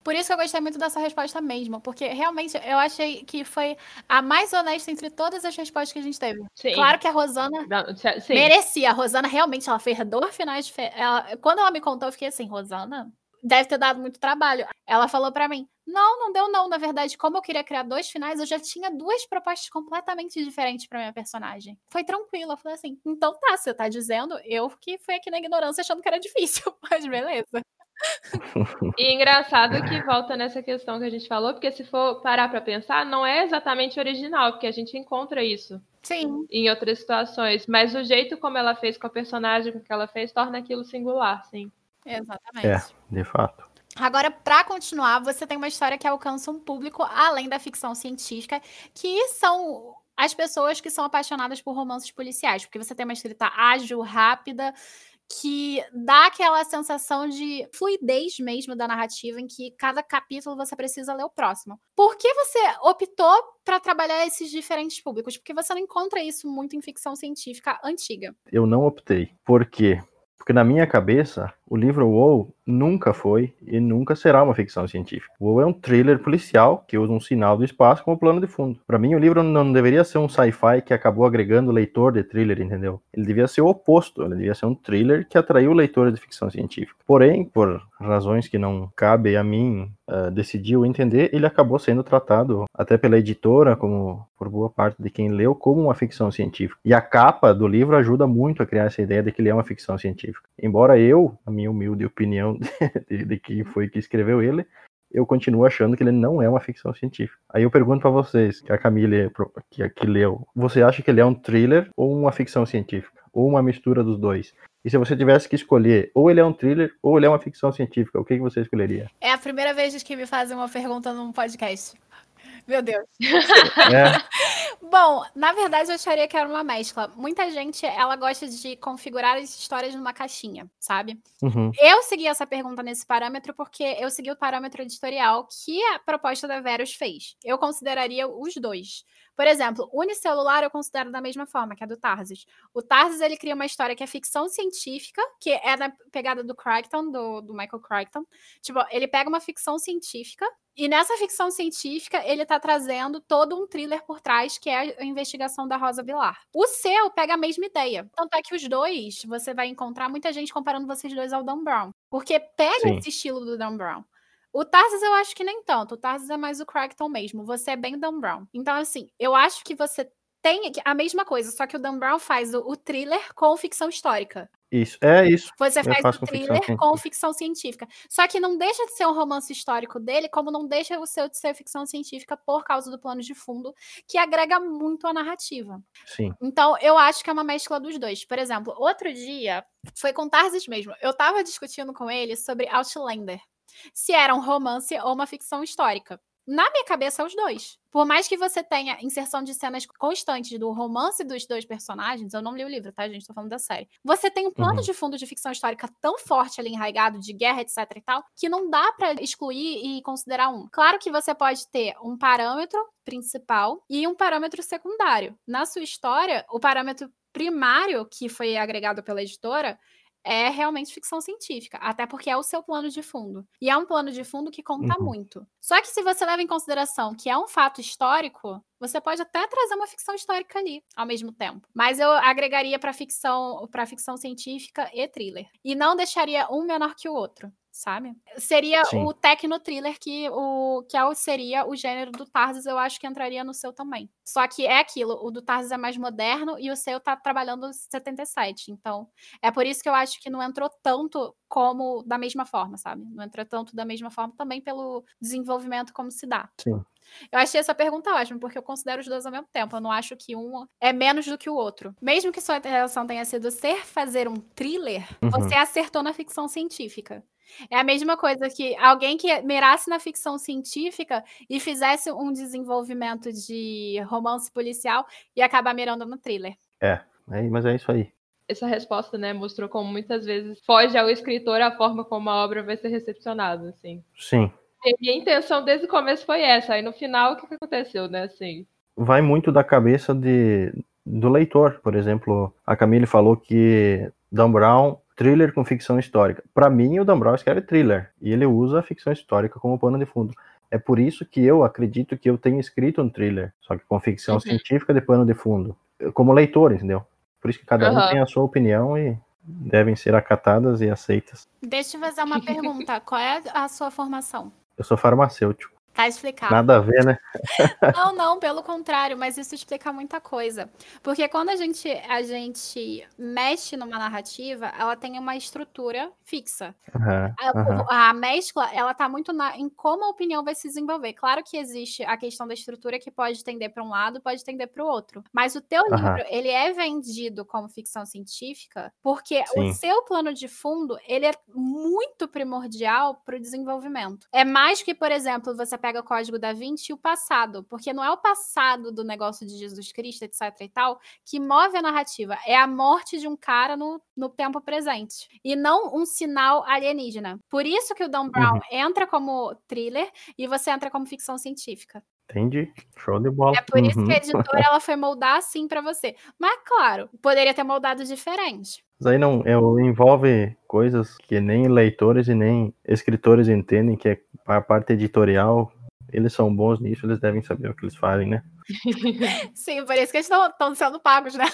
Por isso que eu gostei muito dessa resposta mesmo, porque realmente eu achei que foi a mais honesta entre todas as respostas que a gente teve. Sim. Claro que a Rosana Não, merecia. A Rosana realmente, ela fez dois finais fe... ela... Quando ela me contou, eu fiquei assim, Rosana, deve ter dado muito trabalho. Ela falou para mim: não, não deu não. Na verdade, como eu queria criar dois finais, eu já tinha duas propostas completamente diferentes para minha personagem. Foi tranquilo. Eu falei assim: então tá, você tá dizendo, eu que fui aqui na ignorância achando que era difícil, <laughs> mas beleza. <laughs> E engraçado que volta nessa questão que a gente falou, porque se for parar para pensar, não é exatamente original, porque a gente encontra isso. Sim. Em outras situações, mas o jeito como ela fez com a personagem que ela fez torna aquilo singular, sim. Exatamente. É, de fato. Agora, para continuar, você tem uma história que alcança um público além da ficção científica, que são as pessoas que são apaixonadas por romances policiais, porque você tem uma escrita ágil, rápida, que dá aquela sensação de fluidez mesmo da narrativa, em que cada capítulo você precisa ler o próximo. Por que você optou para trabalhar esses diferentes públicos? Porque você não encontra isso muito em ficção científica antiga. Eu não optei. Por quê? Porque na minha cabeça, o livro WoW nunca foi e nunca será uma ficção científica. O WoW é um thriller policial que usa um sinal do espaço como plano de fundo. Para mim, o livro não deveria ser um sci-fi que acabou agregando leitor de thriller, entendeu? Ele devia ser o oposto. Ele devia ser um thriller que atraiu leitores de ficção científica. Porém, por razões que não cabem a mim uh, decidir ou entender, ele acabou sendo tratado até pela editora, como por boa parte de quem leu, como uma ficção científica. E a capa do livro ajuda muito a criar essa ideia de que ele é uma ficção científica. Embora eu, a minha humilde opinião <laughs> de, de quem foi que escreveu ele, eu continuo achando que ele não é uma ficção científica. Aí eu pergunto para vocês, que a Camille que, que leu, você acha que ele é um thriller ou uma ficção científica? Ou uma mistura dos dois? E se você tivesse que escolher, ou ele é um thriller, ou ele é uma ficção científica, o que, que você escolheria? É a primeira vez que me fazem uma pergunta num podcast. Meu Deus. É. <laughs> Bom, na verdade eu acharia que era uma mescla. Muita gente, ela gosta de configurar as histórias numa caixinha, sabe? Uhum. Eu segui essa pergunta nesse parâmetro porque eu segui o parâmetro editorial que a proposta da Verus fez. Eu consideraria os dois. Por exemplo, unicelular eu considero da mesma forma, que é do Tarsis. O Tarsis, ele cria uma história que é ficção científica, que é da pegada do Crichton, do, do Michael Crichton. Tipo, ele pega uma ficção científica, e nessa ficção científica, ele tá trazendo todo um thriller por trás, que é a investigação da Rosa Vilar. O seu pega a mesma ideia. Tanto é que os dois, você vai encontrar muita gente comparando vocês dois ao Dan Brown. Porque pega Sim. esse estilo do Dan Brown. O Tarsis eu acho que nem tanto. O Tarsis é mais o Crichton mesmo. Você é bem Dan Brown. Então, assim, eu acho que você tem a mesma coisa, só que o Dan Brown faz o, o thriller com ficção histórica. Isso, é isso. Você faz o thriller ficção com ficção científica. Só que não deixa de ser um romance histórico dele, como não deixa o seu de ser ficção científica por causa do plano de fundo, que agrega muito a narrativa. Sim. Então, eu acho que é uma mescla dos dois. Por exemplo, outro dia, foi com Tarsis mesmo, eu tava discutindo com ele sobre Outlander se era um romance ou uma ficção histórica. Na minha cabeça, os dois. Por mais que você tenha inserção de cenas constantes do romance dos dois personagens, eu não li o livro, tá, gente? Tô falando da série. Você tem um plano uhum. de fundo de ficção histórica tão forte ali enraigado, de guerra, etc e tal, que não dá para excluir e considerar um. Claro que você pode ter um parâmetro principal e um parâmetro secundário. Na sua história, o parâmetro primário que foi agregado pela editora é realmente ficção científica, até porque é o seu plano de fundo. E é um plano de fundo que conta uhum. muito. Só que se você leva em consideração que é um fato histórico, você pode até trazer uma ficção histórica ali ao mesmo tempo. Mas eu agregaria para ficção, para ficção científica e thriller. E não deixaria um menor que o outro sabe? Seria Sim. o techno thriller que o que é seria o gênero do Tarsis, eu acho que entraria no seu também. Só que é aquilo, o do Tarsis é mais moderno e o seu tá trabalhando 77. Então, é por isso que eu acho que não entrou tanto como da mesma forma, sabe? Não entra tanto da mesma forma também pelo desenvolvimento como se dá. Sim. Eu achei essa pergunta ótima, porque eu considero os dois ao mesmo tempo. Eu não acho que um é menos do que o outro. Mesmo que sua relação tenha sido ser fazer um thriller, uhum. você acertou na ficção científica. É a mesma coisa que alguém que mirasse na ficção científica e fizesse um desenvolvimento de romance policial e acabar mirando no thriller. É, é mas é isso aí. Essa resposta, né, mostrou como muitas vezes foge ao escritor a forma como a obra vai ser recepcionada, assim. Sim. E minha intenção desde o começo foi essa. Aí no final, o que, que aconteceu, né, assim? Vai muito da cabeça de, do leitor. Por exemplo, a Camille falou que Dan Brown thriller com ficção histórica. Para mim, o Brown escreve thriller e ele usa a ficção histórica como pano de fundo. É por isso que eu acredito que eu tenho escrito um thriller, só que com ficção uhum. científica de pano de fundo, como leitor, entendeu? Por isso que cada uhum. um tem a sua opinião e devem ser acatadas e aceitas. Deixa eu fazer uma <laughs> pergunta. Qual é a sua formação? Eu sou farmacêutico. Tá explicado. Nada a ver, né? <laughs> não, não, pelo contrário, mas isso explica muita coisa. Porque quando a gente, a gente mexe numa narrativa, ela tem uma estrutura fixa. Uhum, uhum. A, a, mescla, ela tá muito na, em como a opinião vai se desenvolver. Claro que existe a questão da estrutura que pode tender para um lado, pode tender para o outro. Mas o teu uhum. livro, ele é vendido como ficção científica porque Sim. o seu plano de fundo, ele é muito primordial para o desenvolvimento. É mais que, por exemplo, você pega o código da Vinci e o passado, porque não é o passado do negócio de Jesus Cristo, etc e tal, que move a narrativa, é a morte de um cara no, no tempo presente, e não um sinal alienígena. Por isso que o Dan Brown uhum. entra como thriller e você entra como ficção científica. Entendi. Show de bola. É por isso uhum. que a editora <laughs> ela foi moldar assim para você. Mas claro, poderia ter moldado diferente. Mas aí não, é, envolve coisas que nem leitores e nem escritores entendem, que é a parte editorial, eles são bons nisso, eles devem saber o que eles fazem, né? <laughs> Sim, por isso que eles estão sendo pagos, né?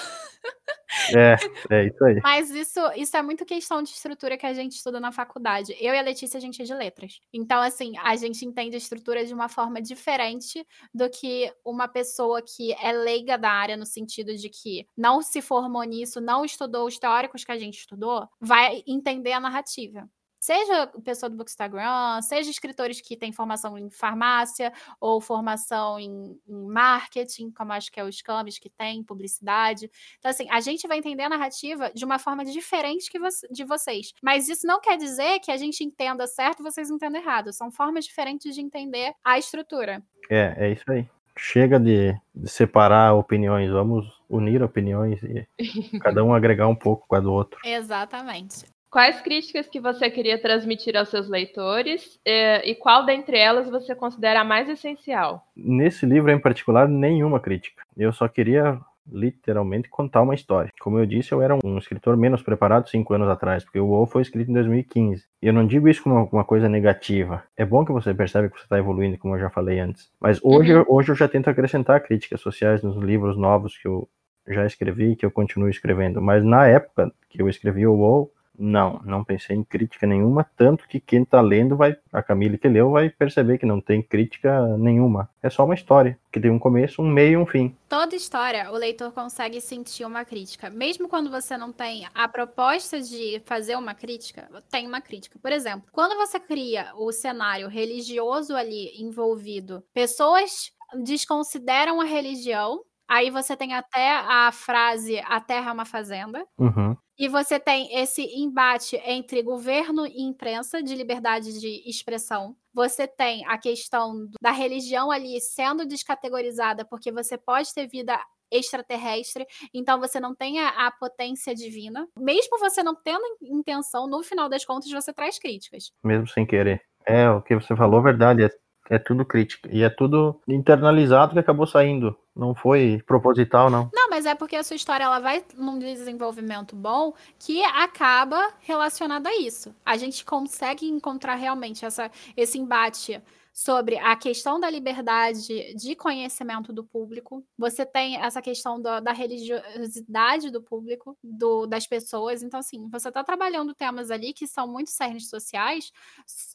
É, é isso aí. Mas isso, isso é muito questão de estrutura que a gente estuda na faculdade. Eu e a Letícia, a gente é de letras. Então, assim, a gente entende a estrutura de uma forma diferente do que uma pessoa que é leiga da área, no sentido de que não se formou nisso, não estudou os teóricos que a gente estudou, vai entender a narrativa. Seja pessoa do Bookstagram, seja escritores que têm formação em farmácia ou formação em, em marketing, como acho que é os Camis que tem, publicidade. Então, assim, a gente vai entender a narrativa de uma forma diferente que vo de vocês. Mas isso não quer dizer que a gente entenda certo e vocês entendam errado. São formas diferentes de entender a estrutura. É, é isso aí. Chega de, de separar opiniões, vamos unir opiniões e <laughs> cada um agregar um pouco com a do outro. Exatamente. Quais críticas que você queria transmitir aos seus leitores eh, e qual dentre elas você considera a mais essencial? Nesse livro em particular, nenhuma crítica. Eu só queria literalmente contar uma história. Como eu disse, eu era um escritor menos preparado cinco anos atrás, porque o WoW foi escrito em 2015. E eu não digo isso como uma coisa negativa. É bom que você percebe que você está evoluindo, como eu já falei antes. Mas hoje, uhum. hoje eu já tento acrescentar críticas sociais nos livros novos que eu já escrevi e que eu continuo escrevendo. Mas na época que eu escrevi o WoW, não, não pensei em crítica nenhuma, tanto que quem está lendo vai, a Camille que leu, vai perceber que não tem crítica nenhuma. É só uma história, que tem um começo, um meio e um fim. Toda história, o leitor consegue sentir uma crítica. Mesmo quando você não tem a proposta de fazer uma crítica, tem uma crítica. Por exemplo, quando você cria o cenário religioso ali envolvido, pessoas desconsideram a religião Aí você tem até a frase a terra é uma fazenda. Uhum. E você tem esse embate entre governo e imprensa de liberdade de expressão. Você tem a questão da religião ali sendo descategorizada, porque você pode ter vida extraterrestre, então você não tem a, a, potência divina. Mesmo você não tendo intenção, no final das contas você traz críticas. Mesmo sem querer. É, o que você falou, verdade. É tudo crítica. E é tudo internalizado que acabou saindo. Não foi proposital, não. Não, mas é porque a sua história ela vai num desenvolvimento bom que acaba relacionado a isso. A gente consegue encontrar realmente essa, esse embate sobre a questão da liberdade de conhecimento do público. Você tem essa questão do, da religiosidade do público, do, das pessoas. Então, assim, você está trabalhando temas ali que são muito sérios sociais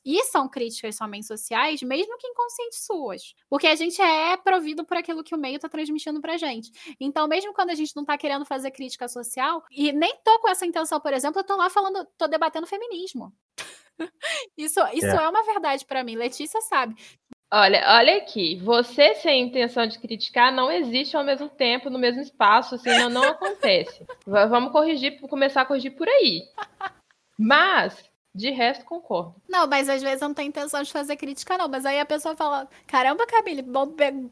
e são críticas somente sociais, mesmo que inconscientes suas. Porque a gente é provido por aquilo que o meio está transmitindo pra gente. Então, mesmo quando a gente não está querendo fazer crítica social, e nem tô com essa intenção, por exemplo, eu tô lá falando, tô debatendo feminismo. Isso, isso é. é uma verdade para mim. Letícia sabe. Olha, olha aqui, você sem intenção de criticar não existe ao mesmo tempo, no mesmo espaço, assim, não, não acontece. <laughs> Vamos corrigir, começar a corrigir por aí. Mas, de resto, concordo. Não, mas às vezes eu não tenho intenção de fazer crítica, não. Mas aí a pessoa fala: caramba, Camille, bom,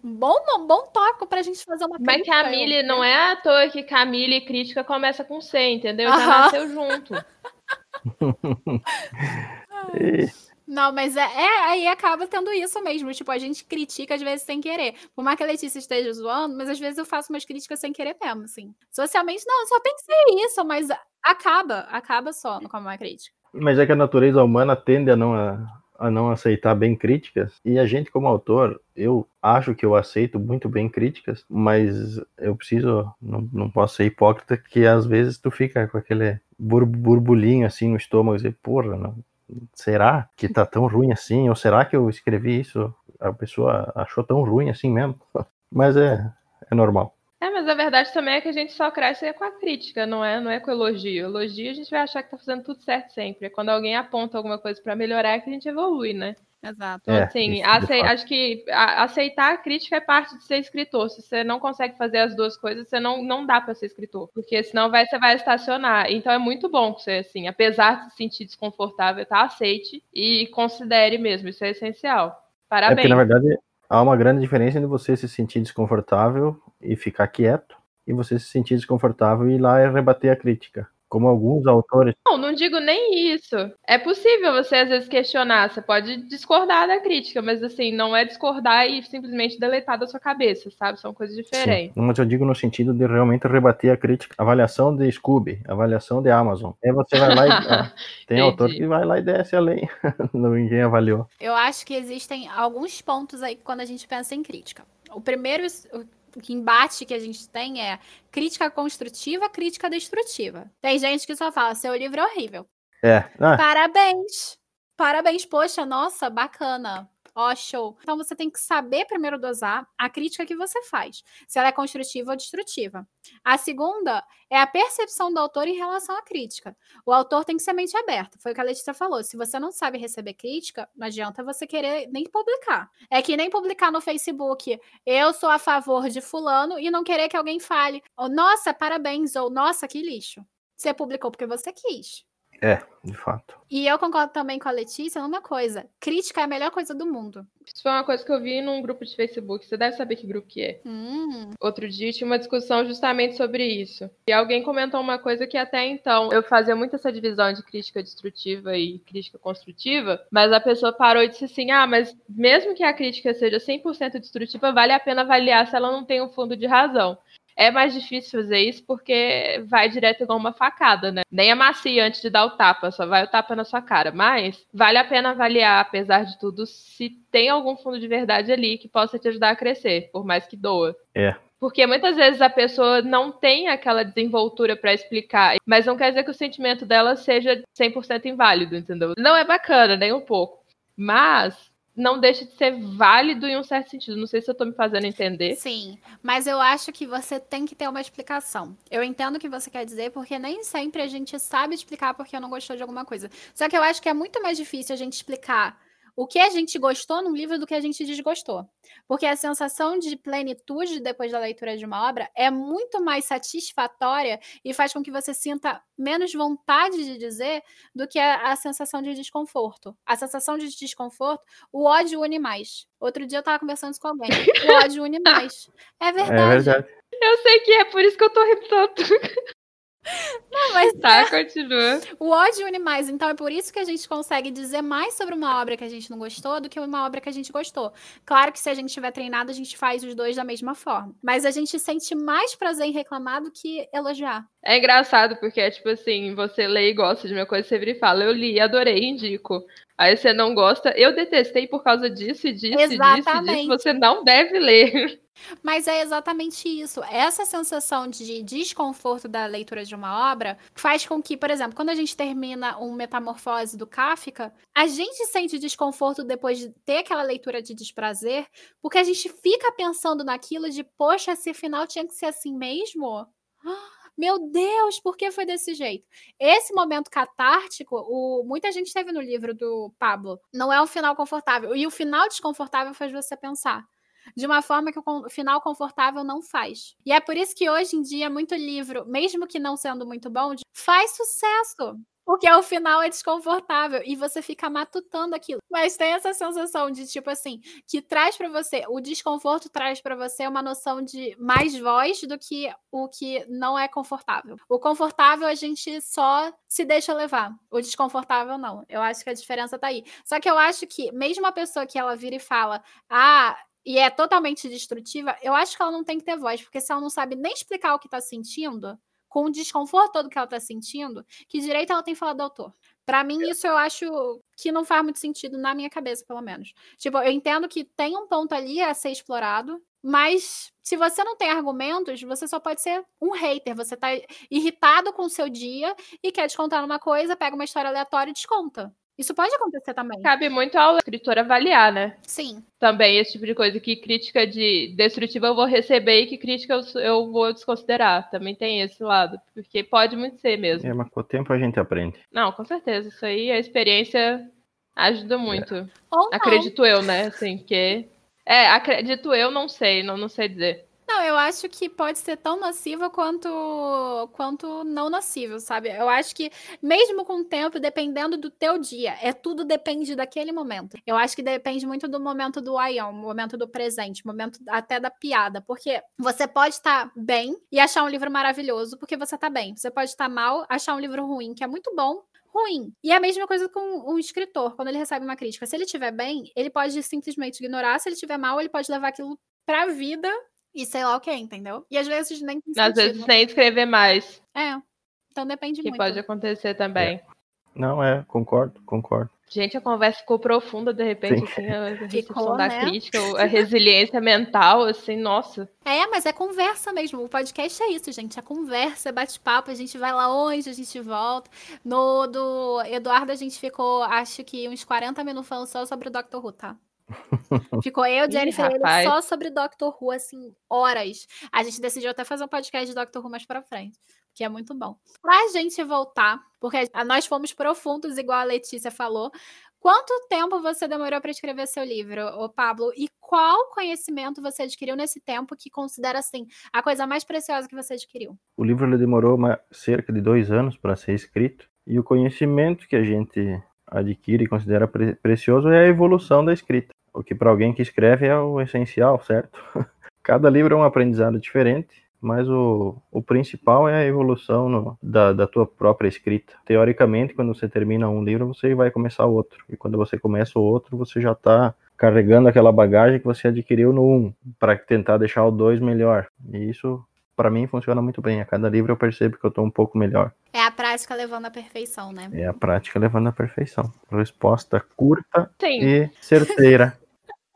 bom, bom toque pra gente fazer uma crítica. Mas Camille, eu... não é à toa que Camille crítica começa com C, entendeu? Já nasceu junto. <laughs> Não, mas é, é, aí acaba tendo isso mesmo. Tipo, a gente critica às vezes sem querer. Por mais que a Letícia esteja zoando, mas às vezes eu faço umas críticas sem querer mesmo, assim. Socialmente, não, eu só pensei isso, mas acaba, acaba só no como é crítica. Mas é que a natureza humana tende a não, a, a não aceitar bem críticas, e a gente, como autor, eu acho que eu aceito muito bem críticas, mas eu preciso, não, não posso ser hipócrita, que às vezes tu fica com aquele burbulinho assim no estômago e porra, não, será que tá tão ruim assim? Ou será que eu escrevi isso? A pessoa achou tão ruim assim mesmo? <laughs> Mas é, é normal. É, mas a verdade também é que a gente só cresce com a crítica, não é, não é com elogio. Elogio a gente vai achar que tá fazendo tudo certo sempre. Quando alguém aponta alguma coisa para melhorar é que a gente evolui, né? Exato. Então, é, assim, ace... acho que aceitar a crítica é parte de ser escritor. Se você não consegue fazer as duas coisas, você não, não dá para ser escritor. Porque senão vai, você vai estacionar. Então é muito bom que você, assim, apesar de se sentir desconfortável, tá? Aceite e considere mesmo. Isso é essencial. Parabéns. É porque, na verdade, há uma grande diferença entre você se sentir desconfortável e ficar quieto e você se sentir desconfortável e ir lá e rebater a crítica como alguns autores. Não, não digo nem isso. É possível você às vezes questionar, você pode discordar da crítica, mas assim, não é discordar e simplesmente deletar da sua cabeça, sabe? São coisas diferentes. Sim, mas eu digo no sentido de realmente rebater a crítica. Avaliação de Scooby, avaliação de Amazon. Aí você vai lá e. <laughs> tem autor que vai lá e desce além. <laughs> Ninguém avaliou. Eu acho que existem alguns pontos aí quando a gente pensa em crítica. O primeiro, que embate que a gente tem é crítica construtiva, crítica destrutiva. Tem gente que só fala, seu livro é horrível. É. Ah. Parabéns! Parabéns, poxa, nossa, bacana. Ó, oh, show. Então você tem que saber primeiro dosar a crítica que você faz, se ela é construtiva ou destrutiva. A segunda é a percepção do autor em relação à crítica. O autor tem que ser mente aberta. Foi o que a Letícia falou. Se você não sabe receber crítica, não adianta você querer nem publicar. É que nem publicar no Facebook, eu sou a favor de fulano e não querer que alguém fale, oh, nossa, parabéns, ou nossa, que lixo. Você publicou porque você quis. É, de fato. E eu concordo também com a Letícia numa coisa: crítica é a melhor coisa do mundo. Isso foi uma coisa que eu vi num grupo de Facebook. Você deve saber que grupo que é. Hum. Outro dia tinha uma discussão justamente sobre isso. E alguém comentou uma coisa que até então eu fazia muito essa divisão de crítica destrutiva e crítica construtiva, mas a pessoa parou e disse assim: ah, mas mesmo que a crítica seja 100% destrutiva, vale a pena avaliar se ela não tem um fundo de razão. É mais difícil fazer isso porque vai direto igual uma facada, né? Nem é macia antes de dar o tapa, só vai o tapa na sua cara. Mas vale a pena avaliar, apesar de tudo, se tem algum fundo de verdade ali que possa te ajudar a crescer, por mais que doa. É. Porque muitas vezes a pessoa não tem aquela desenvoltura para explicar, mas não quer dizer que o sentimento dela seja 100% inválido, entendeu? Não é bacana, nem um pouco. Mas não deixa de ser válido em um certo sentido. Não sei se eu estou me fazendo entender. Sim, mas eu acho que você tem que ter uma explicação. Eu entendo o que você quer dizer, porque nem sempre a gente sabe explicar porque não gostou de alguma coisa. Só que eu acho que é muito mais difícil a gente explicar o que a gente gostou num livro do que a gente desgostou. Porque a sensação de plenitude depois da leitura de uma obra é muito mais satisfatória e faz com que você sinta menos vontade de dizer do que a, a sensação de desconforto. A sensação de desconforto, o ódio une mais. Outro dia eu tava conversando isso com alguém. O ódio une <laughs> mais. É verdade. É verdade. Eu sei que é por isso que eu tô rindo tanto. Não, mas tá, é. continua. O ódio une mais, então é por isso que a gente consegue dizer mais sobre uma obra que a gente não gostou do que uma obra que a gente gostou. Claro que se a gente tiver treinado, a gente faz os dois da mesma forma. Mas a gente sente mais prazer em reclamar do que elogiar. É engraçado, porque é tipo assim, você lê e gosta de uma coisa, você vira e fala, eu li, adorei, indico. Aí você não gosta, eu detestei por causa disso e disso Exatamente. e disso e disso, você não deve ler. Mas é exatamente isso. Essa sensação de desconforto da leitura de uma obra faz com que, por exemplo, quando a gente termina um Metamorfose do Kafka, a gente sente desconforto depois de ter aquela leitura de desprazer, porque a gente fica pensando naquilo de, poxa, esse final tinha que ser assim mesmo? Meu Deus, por que foi desse jeito? Esse momento catártico, o, muita gente teve no livro do Pablo. Não é um final confortável. E o final desconfortável faz você pensar de uma forma que o final confortável não faz. E é por isso que hoje em dia muito livro, mesmo que não sendo muito bom, faz sucesso. Porque o final é desconfortável e você fica matutando aquilo. Mas tem essa sensação de tipo assim, que traz para você, o desconforto traz para você uma noção de mais voz do que o que não é confortável. O confortável a gente só se deixa levar. O desconfortável não. Eu acho que a diferença tá aí. Só que eu acho que mesmo a pessoa que ela vira e fala: "Ah, e é totalmente destrutiva", eu acho que ela não tem que ter voz, porque se ela não sabe nem explicar o que tá sentindo, com o desconforto todo que ela tá sentindo, que direito ela tem falado do autor? Para mim, isso eu acho que não faz muito sentido na minha cabeça, pelo menos. Tipo, eu entendo que tem um ponto ali a ser explorado, mas se você não tem argumentos, você só pode ser um hater. Você tá irritado com o seu dia e quer descontar numa coisa, pega uma história aleatória e desconta. Isso pode acontecer também. Cabe muito ao escritor avaliar, né? Sim. Também esse tipo de coisa, que crítica de destrutiva eu vou receber e que crítica eu, eu vou desconsiderar. Também tem esse lado, porque pode muito ser mesmo. É, mas com o tempo a gente aprende. Não, com certeza. Isso aí, a experiência ajuda muito. É. Ou não. Acredito eu, né? Assim, porque... É, acredito eu, não sei, não, não sei dizer. Não, eu acho que pode ser tão nociva quanto, quanto não nocivo, sabe? Eu acho que, mesmo com o tempo, dependendo do teu dia, é tudo depende daquele momento. Eu acho que depende muito do momento do Ion, momento do presente, momento até da piada. Porque você pode estar bem e achar um livro maravilhoso porque você tá bem. Você pode estar mal, achar um livro ruim, que é muito bom, ruim. E é a mesma coisa com um escritor, quando ele recebe uma crítica. Se ele estiver bem, ele pode simplesmente ignorar. Se ele estiver mal, ele pode levar aquilo pra vida e sei lá o que, entendeu? E às vezes nem tem Às vezes nem escrever mais. É. Então depende que muito. pode acontecer também. É. Não, é, concordo, concordo. Gente, a conversa ficou profunda, de repente, assim, a <laughs> Ficou, da né? crítica, a resiliência mental, assim, nossa. É, mas é conversa mesmo. O podcast é isso, gente. É conversa, é bate-papo. A gente vai lá onde, a gente volta. No do Eduardo, a gente ficou, acho que uns 40 minutos falando só sobre o Dr. Who, tá? Ficou eu, Ih, Jennifer, ele rapaz. só sobre Doctor Who, assim, horas. A gente decidiu até fazer um podcast de Doctor Who mais pra frente, que é muito bom. Pra gente voltar, porque a- nós fomos profundos, igual a Letícia falou. Quanto tempo você demorou para escrever seu livro, ô Pablo? E qual conhecimento você adquiriu nesse tempo que considera, assim, a coisa mais preciosa que você adquiriu? O livro ele demorou uma- cerca de dois anos para ser escrito e o conhecimento que a gente adquire e considera pre- precioso é a evolução da escrita. O que para alguém que escreve é o essencial, certo? <laughs> Cada livro é um aprendizado diferente, mas o, o principal é a evolução no- da, da tua própria escrita. Teoricamente, quando você termina um livro, você vai começar outro. E quando você começa o outro, você já está carregando aquela bagagem que você adquiriu no 1, para tentar deixar o 2 melhor. E isso, para mim, funciona muito bem. A cada livro eu percebo que eu estou um pouco melhor. É a prática levando à perfeição, né? É a prática levando à perfeição. Resposta curta Sim, e certeira.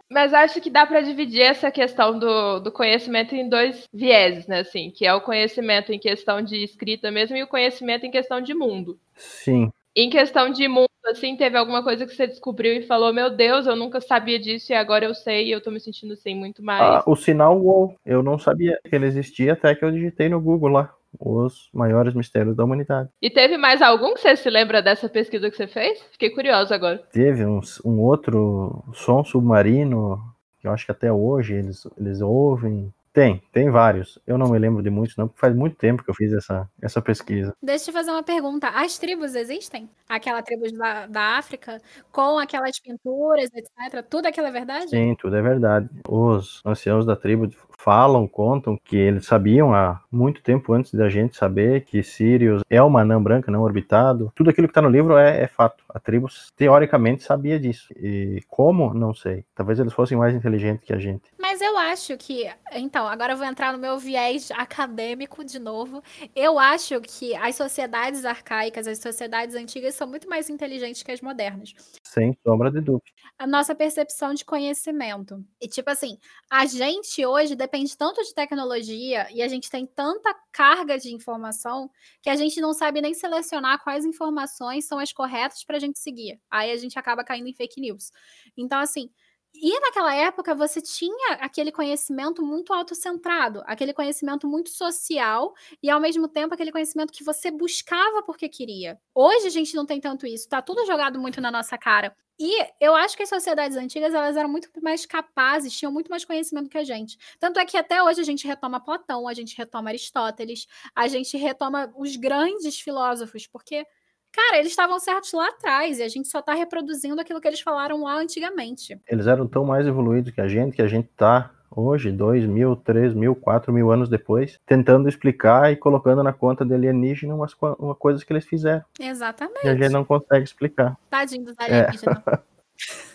Mas acho que dá para dividir essa questão do, do conhecimento em dois vieses, né, assim, que é o conhecimento em questão de escrita mesmo e o conhecimento em questão de mundo. Sim, Em questão de mundo, assim, teve alguma coisa que você descobriu e falou, meu Deus, eu nunca sabia disso e agora eu sei e eu tô me sentindo assim muito mais. Ah, o sinal WoW, eu não sabia que ele existia até que eu digitei no Google lá. Os maiores mistérios da humanidade. E teve mais algum que você se lembra dessa pesquisa que você fez? Fiquei curiosa agora. Teve uns- um outro som submarino, que eu acho que até hoje eles, eles ouvem. Tem, tem vários. Eu não me lembro de muitos, não, porque faz muito tempo que eu fiz essa, essa pesquisa. Deixa eu te fazer uma pergunta. As tribos existem? Aquela tribo da, da África, com aquelas pinturas, etc. Tudo aquilo é verdade? Sim, tudo é verdade. Os anciãos da tribo falam, contam que eles sabiam há muito tempo antes da gente saber que Sirius é uma anã branca não orbitado. Tudo aquilo que está no livro é, é fato. A tribo teoricamente sabia disso. E como? Não sei. Talvez eles fossem mais inteligentes que a gente. Mas eu acho que. Então, agora eu vou entrar no meu viés acadêmico de novo. Eu acho que as sociedades arcaicas, as sociedades antigas, são muito mais inteligentes que as modernas. Sem sombra de dúvida. A nossa percepção de conhecimento. E, tipo assim, a gente hoje depende tanto de tecnologia e a gente tem tanta carga de informação que a gente não sabe nem selecionar quais informações são as corretas para a gente seguir. Aí a gente acaba caindo em fake news. Então, assim. E naquela época você tinha aquele conhecimento muito autocentrado, aquele conhecimento muito social e ao mesmo tempo aquele conhecimento que você buscava porque queria. Hoje a gente não tem tanto isso, tá tudo jogado muito na nossa cara. E eu acho que as sociedades antigas elas eram muito mais capazes, tinham muito mais conhecimento que a gente. Tanto é que até hoje a gente retoma Platão, a gente retoma Aristóteles, a gente retoma os grandes filósofos, porque Cara, eles estavam certos lá atrás e a gente só tá reproduzindo aquilo que eles falaram lá antigamente. Eles eram tão mais evoluídos que a gente, que a gente tá hoje, dois mil, três mil, quatro mil anos depois, tentando explicar e colocando na conta de alienígena umas uma coisas que eles fizeram. Exatamente. E a gente não consegue explicar. Tadinho dos alienígenas. É. <laughs>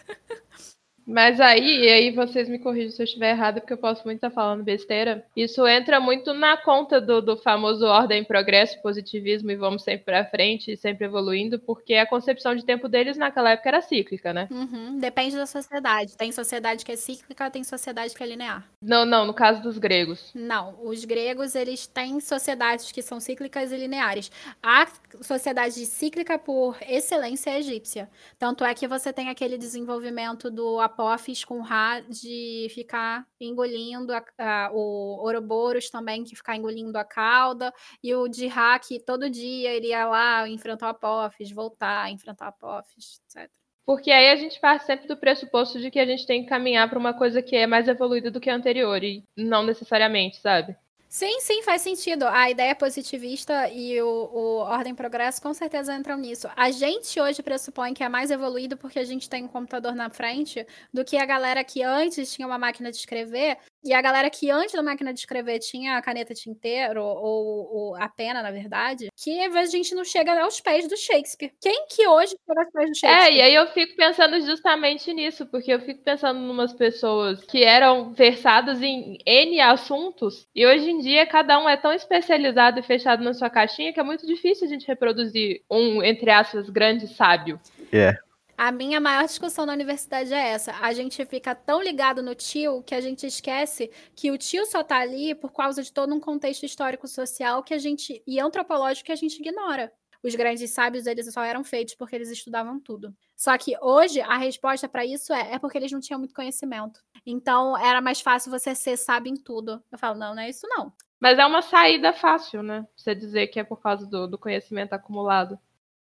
Mas aí, e aí vocês me corrigem se eu estiver errado, porque eu posso muito estar falando besteira. Isso entra muito na conta do, do famoso ordem, progresso, positivismo e vamos sempre para frente, sempre evoluindo, porque a concepção de tempo deles naquela época era cíclica, né? Uhum, depende da sociedade. Tem sociedade que é cíclica, tem sociedade que é linear. Não, não, no caso dos gregos. Não, os gregos, eles têm sociedades que são cíclicas e lineares. A sociedade cíclica, por excelência, é egípcia. Tanto é que você tem aquele desenvolvimento do Apophis com Ra de ficar engolindo a, a, o Ouroboros também, que ficar engolindo a cauda, e o de Ra que todo dia iria lá enfrentar o Apophis, voltar, enfrentar o Apophis, etc. Porque aí a gente parte sempre do pressuposto de que a gente tem que caminhar para uma coisa que é mais evoluída do que a anterior, e não necessariamente, sabe? Sim, sim, faz sentido. A ideia positivista e o, o Ordem Progresso com certeza entram nisso. A gente hoje pressupõe que é mais evoluído porque a gente tem um computador na frente do que a galera que antes tinha uma máquina de escrever e a galera que antes da máquina de escrever tinha a caneta tinteiro, ou, ou, a pena, na verdade, que às vezes a gente não chega aos pés do Shakespeare. Quem que hoje chega aos pés do Shakespeare? É, e aí eu fico pensando justamente nisso, porque eu fico pensando em umas pessoas que eram versadas em N assuntos, e hoje em dia cada um é tão especializado e fechado na sua caixinha que é muito difícil a gente reproduzir um, entre aspas, grande sábio. É. Yeah. A minha maior discussão na universidade é essa. A gente fica tão ligado no tio que a gente esquece que o tio só tá ali por causa de todo um contexto histórico social que a gente e antropológico que a gente ignora. Os grandes sábios eles só eram feitos porque eles estudavam tudo. Só que hoje a resposta para isso é é porque eles não tinham muito conhecimento. Então era mais fácil você ser sábio em tudo. Eu falo, não, não é isso não. Mas é uma saída fácil, né? Você dizer que é por causa do, do conhecimento acumulado.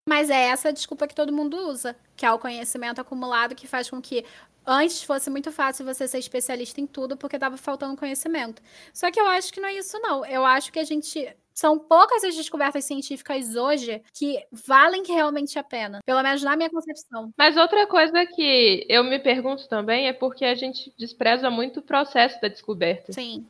Mas é essa desculpa que todo mundo usa, que é o conhecimento acumulado que faz com que antes fosse muito fácil você ser especialista em tudo porque estava faltando conhecimento. Só que eu acho que não é isso não. Eu acho que a gente são poucas as descobertas científicas hoje que valem realmente a pena, pelo menos na minha concepção. Mas outra coisa que eu me pergunto também é porque a gente despreza muito o processo da descoberta. Sim.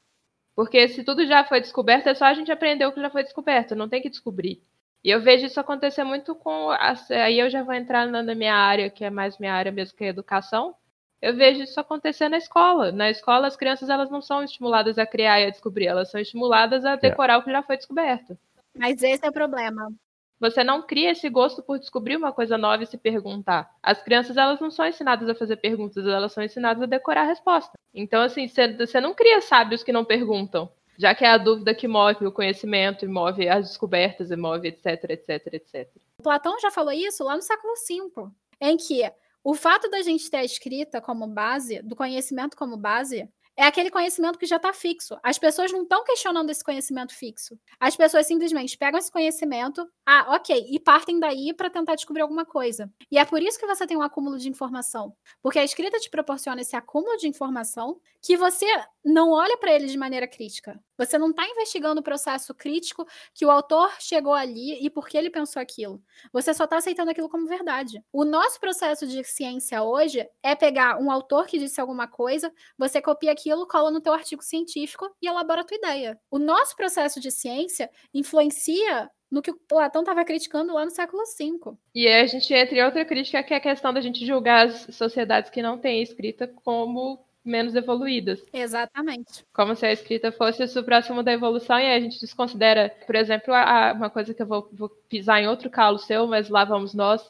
Porque se tudo já foi descoberto, é só a gente aprender o que já foi descoberto, não tem que descobrir. E eu vejo isso acontecer muito com. Aí eu já vou entrar na minha área, que é mais minha área mesmo que a educação. Eu vejo isso acontecer na escola. Na escola, as crianças elas não são estimuladas a criar e a descobrir, elas são estimuladas a é. decorar é. o que já foi descoberto. Mas esse é o problema. Você não cria esse gosto por descobrir uma coisa nova e se perguntar. As crianças elas não são ensinadas a fazer perguntas, elas são ensinadas a decorar a resposta. Então, assim, você não cria sábios que não perguntam já que é a dúvida que move o conhecimento, move as descobertas, e move etc, etc, etc. Platão já falou isso lá no século V, em que o fato da gente ter a escrita como base, do conhecimento como base, é aquele conhecimento que já está fixo. As pessoas não estão questionando esse conhecimento fixo. As pessoas simplesmente pegam esse conhecimento, ah, ok, e partem daí para tentar descobrir alguma coisa. E é por isso que você tem um acúmulo de informação. Porque a escrita te proporciona esse acúmulo de informação que você não olha para ele de maneira crítica. Você não está investigando o processo crítico que o autor chegou ali e por que ele pensou aquilo. Você só está aceitando aquilo como verdade. O nosso processo de ciência hoje é pegar um autor que disse alguma coisa, você copia aquilo, cola no teu artigo científico e elabora a tua ideia. O nosso processo de ciência influencia no que o Platão estava criticando lá no século V. E a gente entra em outra crítica, que é a questão da gente julgar as sociedades que não têm escrita como menos evoluídas. Exatamente. Como se a escrita fosse o próximo da evolução, e a gente desconsidera, por exemplo, a, uma coisa que eu vou, vou pisar em outro calo seu, mas lá vamos nós,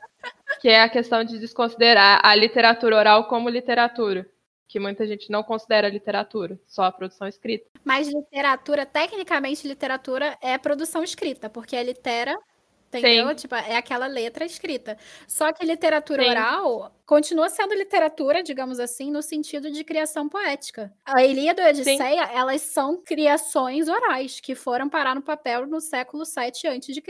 que é a questão de desconsiderar a literatura oral como literatura que muita gente não considera literatura, só a produção escrita. Mas literatura, tecnicamente, literatura é produção escrita, porque é litera Entendeu? Sim. Tipo, é aquela letra escrita. Só que literatura Sim. oral continua sendo literatura, digamos assim, no sentido de criação poética. A Ilíada e a Odisseia, Sim. elas são criações orais que foram parar no papel no século 7 a.C.,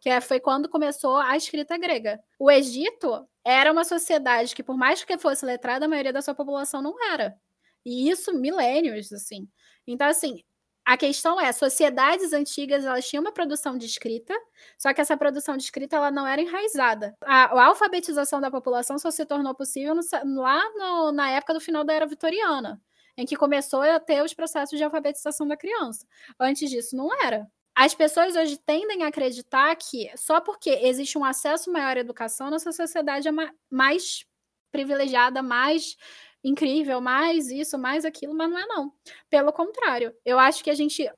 que é, foi quando começou a escrita grega. O Egito era uma sociedade que, por mais que fosse letrada, a maioria da sua população não era. E isso milênios, assim. Então, assim, A questão é, sociedades antigas elas tinham uma produção de escrita, só que essa produção de escrita ela não era enraizada. A, a alfabetização da população só se tornou possível no, lá no, na época do final da era vitoriana, em que começou a ter os processos de alfabetização da criança. Antes disso, não era. As pessoas hoje tendem a acreditar que só porque existe um acesso maior à educação, nossa sociedade é mais privilegiada, mais incrível, mais isso, mais aquilo, mas não é não. Pelo contrário, eu acho que a gente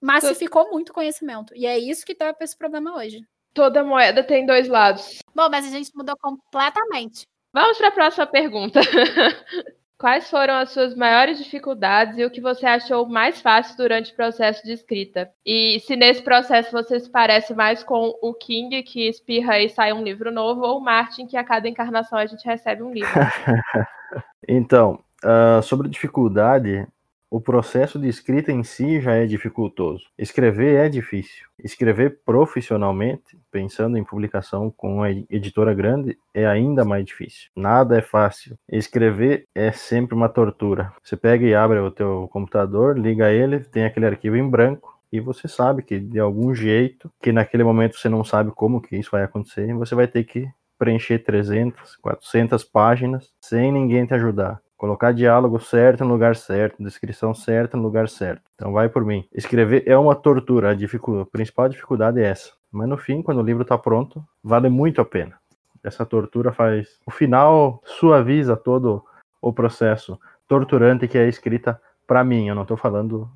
massificou muito conhecimento. E é isso que tá esse problema hoje. Toda moeda tem dois lados. Bom, mas a gente mudou completamente. Vamos para a próxima pergunta. <laughs> Quais foram as suas maiores dificuldades e o que você achou mais fácil durante o processo de escrita? E se nesse processo você se parece mais com o King, que espirra e sai um livro novo, ou o Martin, que a cada encarnação a gente recebe um livro? <laughs> então, uh, sobre dificuldade, o processo de escrita em si já é dificultoso. Escrever é difícil. Escrever profissionalmente, pensando em publicação com uma editora grande, é ainda mais difícil. Nada é fácil. Escrever é sempre uma tortura. Você pega e abre o teu computador, liga ele, tem aquele arquivo em branco, e você sabe que de algum jeito, que naquele momento você não sabe como que isso vai acontecer, você vai ter que preencher 300, 400 páginas sem ninguém te ajudar. Colocar diálogo certo no lugar certo, descrição certa no lugar certo. Então vai por mim. Escrever é uma tortura, a, dificu... a principal dificuldade é essa. Mas no fim, quando o livro está pronto, vale muito a pena. Essa tortura faz. O final suaviza todo o processo torturante que é a escrita para mim. Eu não estou falando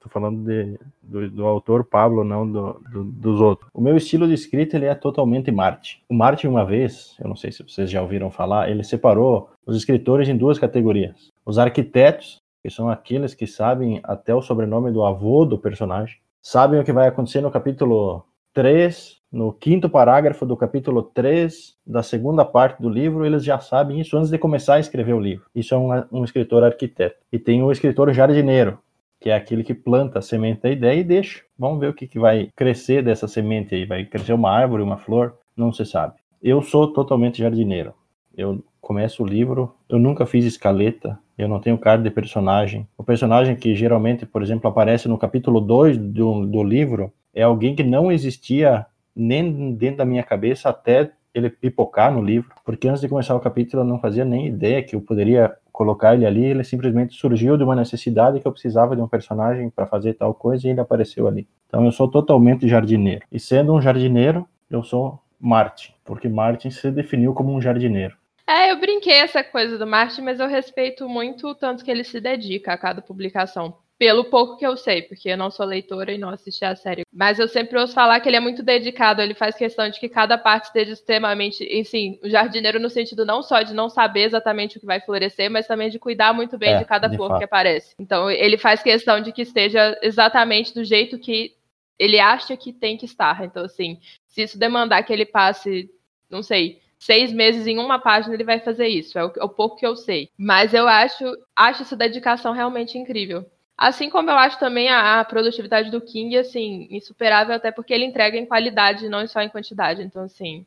Tô falando de, do, do, autor Pablo, não do, do, dos outros. O meu estilo de escrita ele é totalmente Marte. O Marte, uma vez, eu não sei se vocês já ouviram falar, ele separou os escritores em duas categorias. Os arquitetos, que são aqueles que sabem até o sobrenome do avô do personagem, sabem o que vai acontecer no capítulo 3, no quinto parágrafo do capítulo 3 da segunda parte do livro, eles já sabem isso antes de começar a escrever o livro. Isso é um, um escritor arquiteto. E tem o escritor jardineiro, que é aquele que planta a semente da ideia e deixa. Vamos ver o que, que vai crescer dessa semente aí. Vai crescer uma árvore, uma flor? Não se sabe. Eu sou totalmente jardineiro. Eu começo o livro, eu nunca fiz escaleta, eu não tenho cara de personagem. O personagem que geralmente, por exemplo, aparece no capítulo 2 do, do livro é alguém que não existia nem dentro da minha cabeça até ele pipocar no livro, porque antes de começar o capítulo eu não fazia nem ideia que eu poderia colocar ele ali, ele simplesmente surgiu de uma necessidade que eu precisava de um personagem para fazer tal coisa e ele apareceu ali. Então eu sou totalmente jardineiro. E sendo um jardineiro, eu sou Martin, porque Martin se definiu como um jardineiro. É, eu brinquei essa coisa do Martin, mas eu respeito muito o tanto que ele se dedica a cada publicação pelo pouco que eu sei, porque eu não sou leitora e não assisti a série. Mas eu sempre ouço falar que ele é muito dedicado, ele faz questão de que cada parte esteja extremamente, enfim, o jardineiro no sentido não só de não saber exatamente o que vai florescer, mas também de cuidar muito bem é, de cada de flor fato. que aparece. Então ele faz questão de que esteja exatamente do jeito que ele acha que tem que estar. Então, assim, se isso demandar que ele passe, não sei, seis meses em uma página ele vai fazer isso. É o, é o, pouco que eu sei. Mas eu acho, acho essa dedicação realmente incrível. Assim como eu acho também a, a, produtividade do King, assim, insuperável, até porque ele entrega em qualidade, não só em quantidade. Então, assim,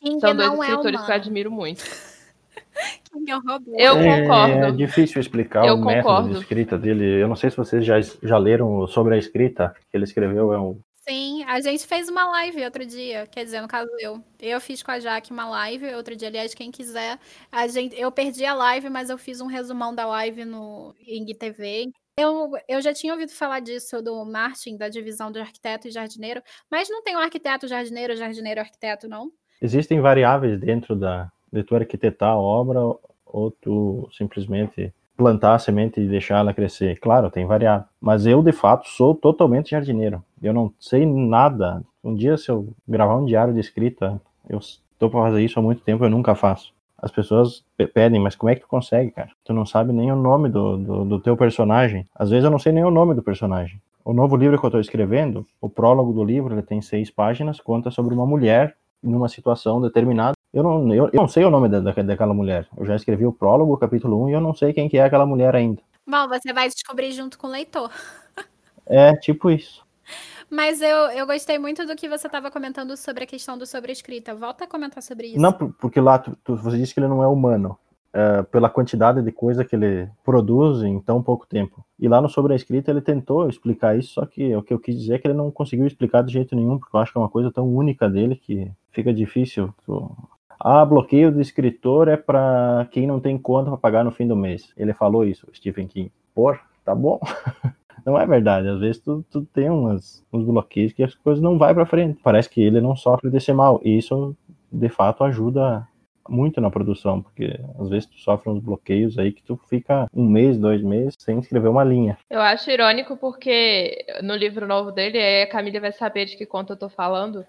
King são dois é escritores é que eu admiro muito. <laughs> King é um robô. Eu é, concordo. É difícil explicar eu o concordo. método de escrita dele. Eu não sei se vocês já, já leram sobre a escrita que ele escreveu. É um... Sim, a gente fez uma live outro dia, quer dizer, no caso eu. Eu fiz com a Jaque uma live outro dia, aliás, quem quiser. A gente, eu perdi a live, mas eu fiz um resumão da live no Ing TV. Eu, eu já tinha ouvido falar disso do Martin, da divisão do arquiteto e jardineiro, mas não tem um arquiteto, jardineiro, jardineiro, arquiteto, não? Existem variáveis dentro da, de tu arquitetar a obra ou tu simplesmente plantar a semente e deixar ela crescer. Claro, tem variável. Mas eu, de fato, sou totalmente jardineiro. Eu não sei nada. Um dia, se eu gravar um diário de escrita, eu estou para fazer isso há muito tempo, eu nunca faço as pessoas pedem, mas como é que tu consegue, cara? Tu não sabe nem o nome do, do, do, teu personagem. Às vezes eu não sei nem o nome do personagem. O novo livro que eu tô escrevendo, o prólogo do livro, ele tem seis páginas, conta sobre uma mulher numa situação determinada. Eu não, eu, eu não sei o nome da, daquela mulher. Eu já escrevi o prólogo, o capítulo 1, e eu não sei quem que é aquela mulher ainda. Bom, você vai descobrir junto com o leitor. é, tipo isso. Mas eu, eu gostei muito do que você estava comentando sobre a questão do sobrescrita. Volta a comentar sobre isso. Não, porque lá tu, tu, você disse que ele não é humano. uh, pela quantidade de coisa que ele produz em tão pouco tempo. E lá no Sobre a Escrita ele tentou explicar isso, só que o que eu quis dizer é que ele não conseguiu explicar de jeito nenhum, porque eu acho que é uma coisa tão única dele que fica difícil. Ah, bloqueio do escritor é para quem não tem conta para pagar no fim do mês. Ele falou isso, Stephen King. Por, tá bom. <laughs> não é verdade. Às vezes tu, tu tem umas, uns bloqueios que as coisas não vai para frente. Parece que ele não sofre desse mal. E isso, de fato, ajuda muito na produção, porque às vezes tu sofre uns bloqueios aí que tu fica um mês, dois meses sem escrever uma linha. Eu acho irônico porque no livro novo dele, a Camila vai saber de que conta eu tô falando.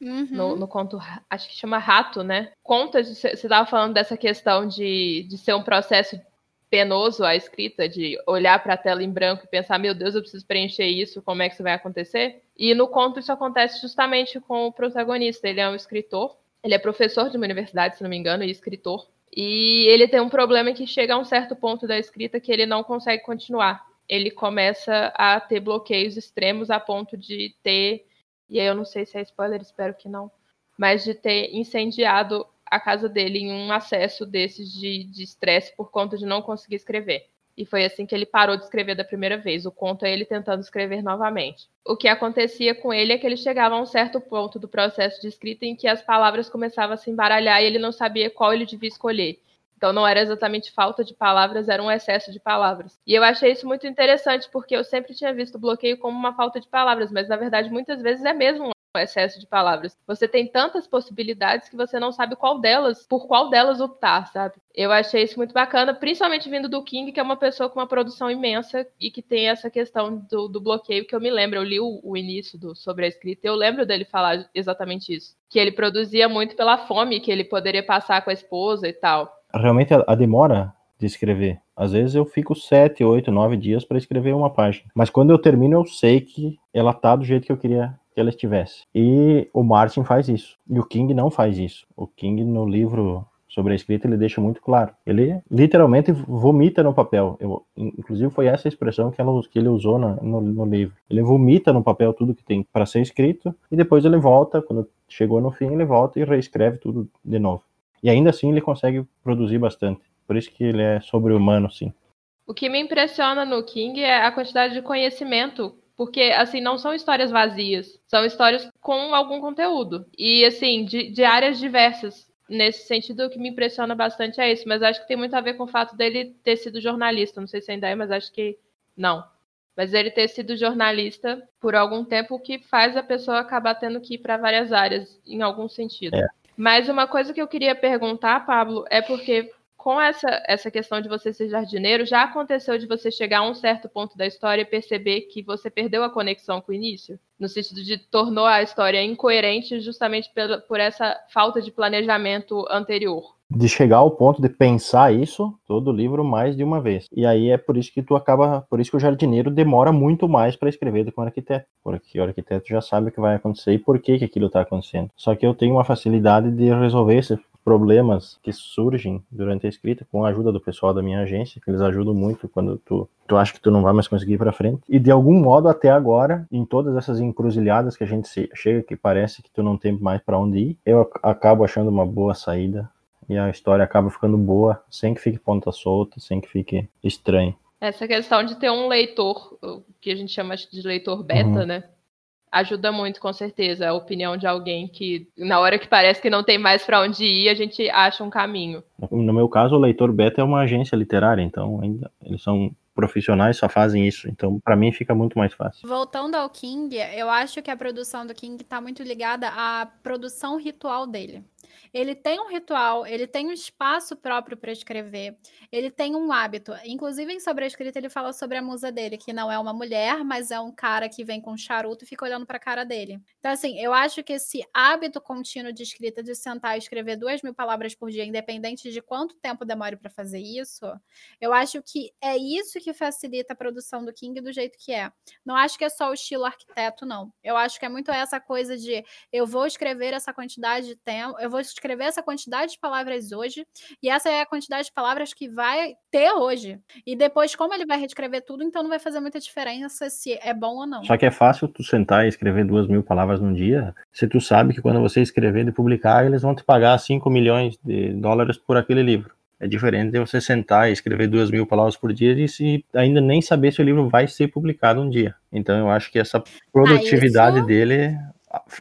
Uhum. No, no, conto, acho que chama Rato, né? Conta, você estava falando dessa questão de, de ser um processo penoso a escrita, de olhar para a tela em branco e pensar, meu Deus, eu preciso preencher isso, como é que isso vai acontecer? E no conto isso acontece justamente com o protagonista. Ele é um escritor, ele é professor de uma universidade, se não me engano, e escritor. E ele tem um problema que chega a um certo ponto da escrita que ele não consegue continuar. Ele começa a ter bloqueios extremos a ponto de ter, e aí eu não sei se é spoiler, espero que não, mas de ter incendiado a casa dele em um acesso desses de estresse de por conta de não conseguir escrever. E foi assim que ele parou de escrever da primeira vez. O conto é ele tentando escrever novamente. O que acontecia com ele é que ele chegava a um certo ponto do processo de escrita em que as palavras começavam a se embaralhar e ele não sabia qual ele devia escolher. Então não era exatamente falta de palavras, era um excesso de palavras. E eu achei isso muito interessante porque eu sempre tinha visto o bloqueio como uma falta de palavras, mas na verdade muitas vezes é mesmo excesso de palavras. Você tem tantas possibilidades que você não sabe qual delas, por qual delas optar, sabe? Eu achei isso muito bacana, principalmente vindo do King, que é uma pessoa com uma produção imensa e que tem essa questão do, do bloqueio que eu me lembro. Eu li o, o início do, sobre a escrita e eu lembro dele falar exatamente isso. Que ele produzia muito pela fome que ele poderia passar com a esposa e tal. Realmente a, a demora de escrever. Às vezes eu fico sete, oito, nove dias para escrever uma página. Mas quando eu termino, eu sei que ela tá do jeito que eu queria que ela estivesse. E o Martin faz isso. E o King não faz isso. O King, no livro sobre a escrita, ele deixa muito claro. Ele literalmente vomita no papel. Eu, inclusive, foi essa expressão que, ela, que ele usou na, no, no, livro. Ele vomita no papel tudo que tem para ser escrito e depois ele volta, quando chegou no fim, ele volta e reescreve tudo de novo. E ainda assim ele consegue produzir bastante. Por isso que ele é sobre-humano, sim. O que me impressiona no King é a quantidade de conhecimento porque, assim, não são histórias vazias, são histórias com algum conteúdo. E, assim, de, de áreas diversas. Nesse sentido, o que me impressiona bastante é isso, mas acho que tem muito a ver com o fato dele ter sido jornalista. Não sei se ainda é, mas acho que não. Mas ele ter sido jornalista por algum tempo, o que faz a pessoa acabar tendo que ir para várias áreas, em algum sentido. É. Mas uma coisa que eu queria perguntar, Pablo, é porque com essa, essa questão de você ser jardineiro, já aconteceu de você chegar a um certo ponto da história e perceber que você perdeu a conexão com o início? No sentido de tornou a história incoerente justamente pela, por essa falta de planejamento anterior. De chegar ao ponto de pensar isso, todo livro mais de uma vez. E aí é por isso que tu acaba, por isso que o jardineiro demora muito mais para escrever do que o arquiteto. Porque o arquiteto já sabe o que vai acontecer e por que, que aquilo está acontecendo. Só que eu tenho uma facilidade de resolver esse problemas que surgem durante a escrita com a ajuda do pessoal da minha agência, que eles ajudam muito quando tu, tu acha que tu não vai mais conseguir ir para frente. E de algum modo até agora, em todas essas encruzilhadas que a gente se, chega que parece que tu não tem mais para onde ir, eu acabo achando uma boa saída e a história acaba ficando boa, sem que fique ponta solta, sem que fique estranho. Essa questão de ter um leitor, que a gente chama de leitor beta, uhum. né? Ajuda muito, com certeza, a opinião de alguém que, na hora que parece que não tem mais para onde ir, a gente acha um caminho. No meu caso, o Leitor Beta é uma agência literária, então ainda eles são profissionais, só fazem isso. Então, para mim, fica muito mais fácil. Voltando ao King, eu acho que a produção do King está muito ligada à produção ritual dele. Ele tem um ritual, ele tem um espaço próprio para escrever, ele tem um hábito. Inclusive, em Sobre a Escrita, ele fala sobre a musa dele, que não é uma mulher, mas é um cara que vem com um charuto e fica olhando para a cara dele. Então, assim, eu acho que esse hábito contínuo de escrita, de sentar e escrever duas mil palavras por dia, independente de quanto tempo demore para fazer isso, eu acho que é isso que facilita a produção do King do jeito que é. Não acho que é só o estilo arquiteto, não. Eu acho que é muito essa coisa de eu vou escrever essa quantidade de tempo, eu vou escrever essa quantidade de palavras hoje, e essa é a quantidade de palavras que vai ter hoje. E depois, como ele vai reescrever tudo, então não vai fazer muita diferença se é bom ou não. Só que é fácil tu sentar e escrever duas mil palavras num dia, se tu sabe que quando você escrever e publicar, eles vão te pagar 5 milhões de dólares por aquele livro. É diferente de você sentar e escrever duas mil palavras por dia e se ainda nem saber se o livro vai ser publicado um dia. Então eu acho que essa produtividade ah, isso... dele,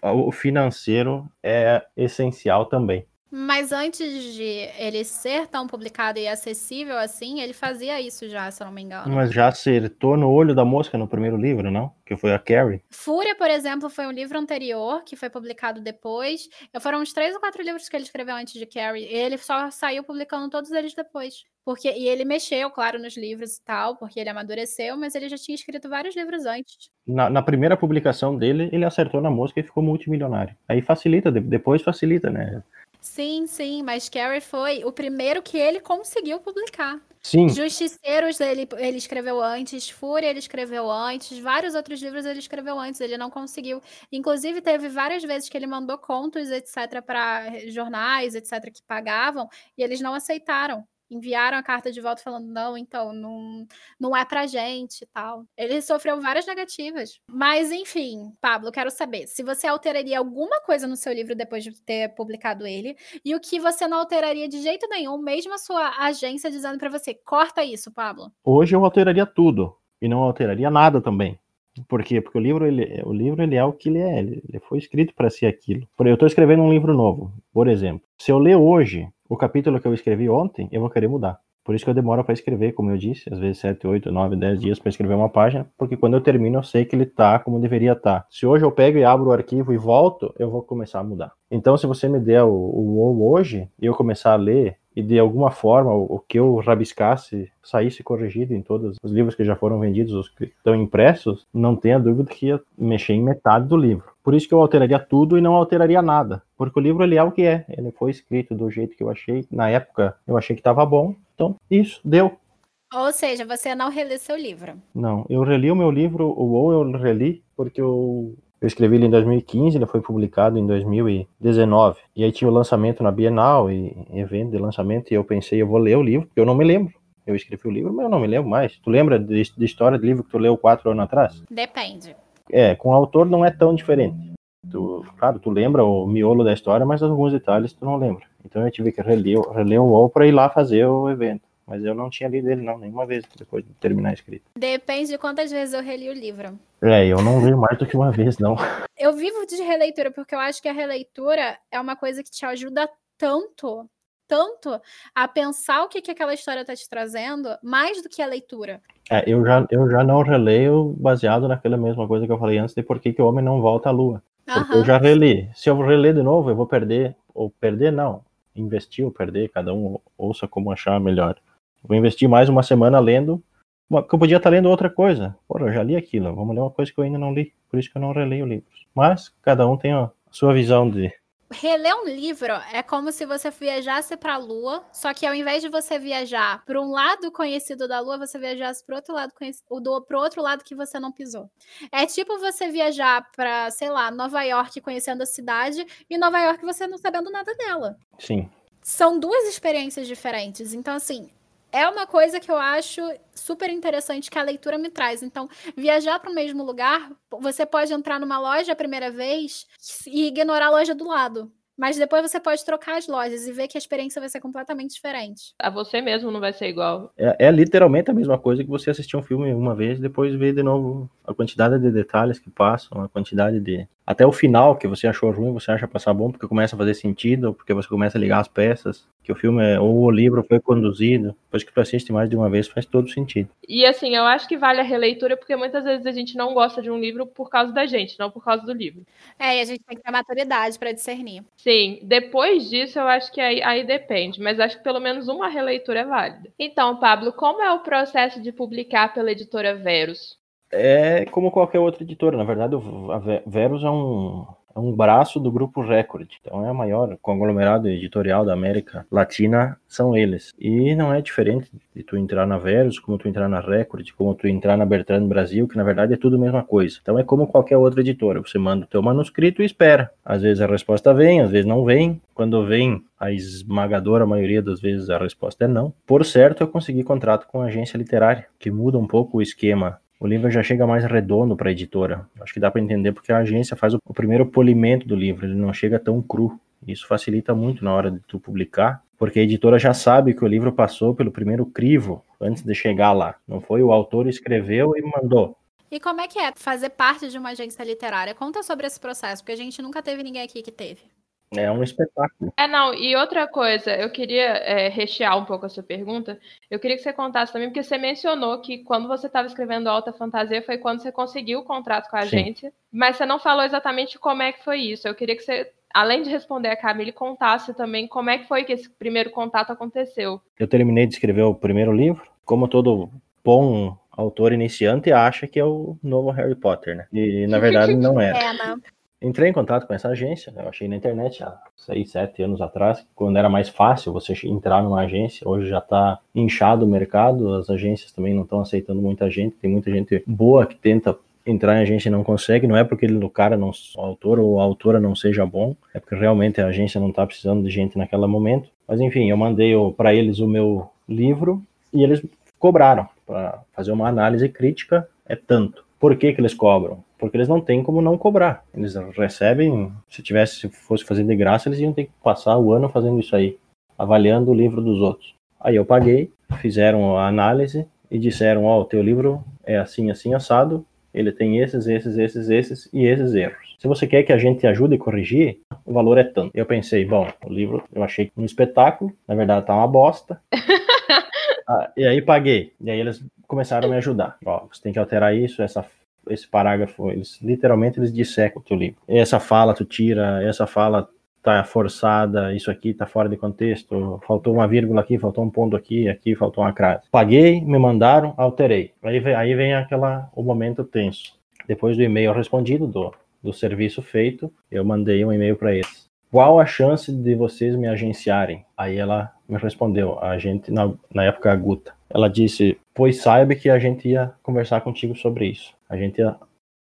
o financeiro é essencial também. Mas antes de ele ser tão publicado e acessível assim, ele fazia isso já, se eu não me engano. Mas já acertou no olho da mosca no primeiro livro, não? Que foi a Carrie. Fúria, por exemplo, foi um livro anterior, que foi publicado depois. Foram uns três ou quatro livros que ele escreveu antes de Carrie. Ele só saiu publicando todos eles depois. Porque, e ele mexeu, claro, nos livros e tal, porque ele amadureceu, mas ele já tinha escrito vários livros antes. Na, na primeira publicação dele, ele acertou na mosca e ficou multimilionário. Aí facilita, depois facilita, né? Sim, sim, mas Carrie foi o primeiro que ele conseguiu publicar. Sim. Justiceiros ele, ele escreveu antes, Fúria ele escreveu antes, vários outros livros ele escreveu antes, ele não conseguiu. Inclusive, teve várias vezes que ele mandou contos, etc., para jornais, etc., que pagavam, e eles não aceitaram enviaram a carta de volta falando, não, então, não, não é pra gente e tal. Ele sofreu várias negativas. Mas, enfim, Pablo, quero saber se você alteraria alguma coisa no seu livro depois de ter publicado ele, e o que você não alteraria de jeito nenhum, mesmo a sua agência dizendo para você, corta isso, Pablo. Hoje eu alteraria tudo, e não alteraria nada também. Por quê? Porque o livro, ele, o livro ele é o que ele é, ele, ele foi escrito para ser aquilo. Eu estou escrevendo um livro novo, por exemplo. Se eu ler hoje o capítulo que eu escrevi ontem, eu vou querer mudar. Por isso que eu demoro para escrever, como eu disse, às vezes 7, 8, 9, 10 dias para escrever uma página, porque quando eu termino eu sei que ele tá como deveria estar. Tá. Se hoje eu pego e abro o arquivo e volto, eu vou começar a mudar. Então, se você me der o, o WoW hoje e eu começar a ler e de alguma forma o, que eu rabiscasse saísse corrigido em todos os livros que já foram vendidos, os que estão impressos, não tenha dúvida que ia mexer em metade do livro. Por isso que eu alteraria tudo e não alteraria nada. Porque o livro ele é o que é. Ele foi escrito do jeito que eu achei. Na época eu achei que estava bom. Então, isso, deu. Ou seja, você não relê seu livro. Não, eu reli o meu livro, ou eu reli, porque eu, eu escrevi ele em 2015, ele foi publicado em 2019. E aí tinha o lançamento na Bienal e evento de lançamento, e eu pensei, eu vou ler o livro, porque eu não me lembro. Eu escrevi o livro, mas eu não me lembro mais. Tu lembra de, de história de livro que tu leu quatro anos atrás? Depende. É, com o autor não é tão diferente. Tu, claro, tu lembra o miolo da história, mas alguns detalhes tu não lembra. Então eu tive que reler, reler o UOL para ir lá fazer o evento. Mas eu não tinha lido ele, não, nenhuma vez depois de terminar a escrita. Depende de quantas vezes eu reli o livro. É, eu não leio mais do que uma vez, não. <laughs> Eu vivo de releitura, porque eu acho que a releitura é uma coisa que te ajuda tanto tanto a pensar o que, que aquela história está te trazendo, mais do que a leitura. É, eu já, eu já não releio baseado naquela mesma coisa que eu falei antes de por que, que o homem não volta à lua. Porque eu já reli. Se eu reler de novo, eu vou perder. Ou perder, não. Investir ou perder, cada um ouça como achar melhor. Vou investir mais uma semana lendo, que eu podia estar lendo outra coisa. Porra, eu já li aquilo, vamos ler uma coisa que eu ainda não li. Por isso que eu não releio livros. Mas cada um tem a sua visão de reler um livro é como se você viajasse para a Lua, só que ao invés de você viajar para um lado conhecido da Lua, você viajasse para outro lado conhecido, pro outro lado que você não pisou. É tipo você viajar para, sei lá, Nova York conhecendo a cidade e Nova York você não sabendo nada dela. Sim. São duas experiências diferentes. Então, assim, é uma coisa que eu acho super interessante que a leitura me traz. Então, viajar para o mesmo lugar, você pode entrar numa loja a primeira vez e ignorar a loja do lado. Mas depois você pode trocar as lojas e ver que a experiência vai ser completamente diferente. A você mesmo não vai ser igual. É, é literalmente a mesma coisa que você assistir um filme uma vez e depois ver de novo a quantidade de detalhes que passam, a quantidade de. Até o final que você achou ruim, você acha passar bom porque começa a fazer sentido, porque você começa a ligar as peças que o filme é, ou o livro foi conduzido, depois que tu assiste mais de uma vez faz todo sentido. E assim, eu acho que vale a releitura porque muitas vezes a gente não gosta de um livro por causa da gente, não por causa do livro. É, e a gente tem que ter maturidade para discernir. Sim, depois disso eu acho que aí, aí depende, mas acho que pelo menos uma releitura é válida. Então, Pablo, como é o processo de publicar pela editora Verus? É como qualquer outra editora, na verdade, a Verus é um, é um braço do grupo Record. Então é o maior conglomerado editorial da América Latina, são eles. E não é diferente de tu entrar na Verus, como tu entrar na Record, como tu entrar na Bertrand Brasil, que na verdade é tudo a mesma coisa. Então é como qualquer outra editora, você manda o teu manuscrito e espera. Às vezes a resposta vem, às vezes não vem. Quando vem, a esmagadora maioria das vezes a resposta é não. Por certo, eu consegui contrato com a agência literária, que muda um pouco o esquema o livro já chega mais redondo para a editora. Acho que dá para entender porque a agência faz o, primeiro polimento do livro, ele não chega tão cru. Isso facilita muito na hora de tu publicar. porque a editora já sabe que o livro passou pelo primeiro crivo antes de chegar lá. Não foi o autor escreveu e mandou. E como é que é fazer parte de uma agência literária? Conta sobre esse processo, porque a gente nunca teve ninguém aqui que teve. É um espetáculo. É, não, e outra coisa, eu queria é, rechear um pouco a sua pergunta. Eu queria que você contasse também, porque você mencionou que quando você estava escrevendo Alta Fantasia foi quando você conseguiu o contrato com a Sim. agência, mas você não falou exatamente como é que foi isso. Eu queria que você, além de responder a Camille, contasse também como é que foi que esse primeiro contato aconteceu. Eu terminei de escrever o primeiro livro, como todo bom autor iniciante acha que é o novo Harry Potter, né? E na <laughs> verdade não era. É, né? Entrei em contato com essa agência, né? eu achei na internet há seis, sete anos atrás, quando era mais fácil você entrar numa agência, hoje já está inchado o mercado, as agências também não estão aceitando muita gente, tem muita gente boa que tenta entrar em agência e não consegue, não é porque o cara, não, o autor ou a autora não seja bom, é porque realmente a agência não está precisando de gente naquele momento. Mas enfim, eu mandei para eles o meu livro e eles cobraram para fazer uma análise crítica, é tanto. Por que, que eles cobram? Porque eles não têm como não cobrar. Eles recebem, se tivesse, se fosse fazer de graça, eles iam ter que passar o ano fazendo isso aí, avaliando o livro dos outros. Aí eu paguei, fizeram a análise e disseram, ó, oh, o teu livro é assim, assim, assado, ele tem esses, esses, esses, esses e esses erros. Se você quer que a gente ajude a corrigir, o valor é tanto. Eu pensei, bom, o livro eu achei um espetáculo, na verdade tá uma bosta. <laughs> ah, e aí paguei. E aí eles começaram a me ajudar. Ó, você tem que alterar isso, essa esse parágrafo, eles literalmente eles dissecam o teu livro. Essa fala tu tira, essa fala tá forçada, isso aqui tá fora de contexto, faltou uma vírgula aqui, faltou um ponto aqui, aqui faltou uma crase. Paguei, me mandaram, alterei. Aí vem, aí vem aquela o momento tenso. Depois do e-mail respondido do, do serviço feito, eu mandei um e-mail para eles. Qual a chance de vocês me agenciarem? Aí ela me respondeu, a gente na, na época a Guta. Ela disse: "Pois saiba que a gente ia conversar contigo sobre isso. A gente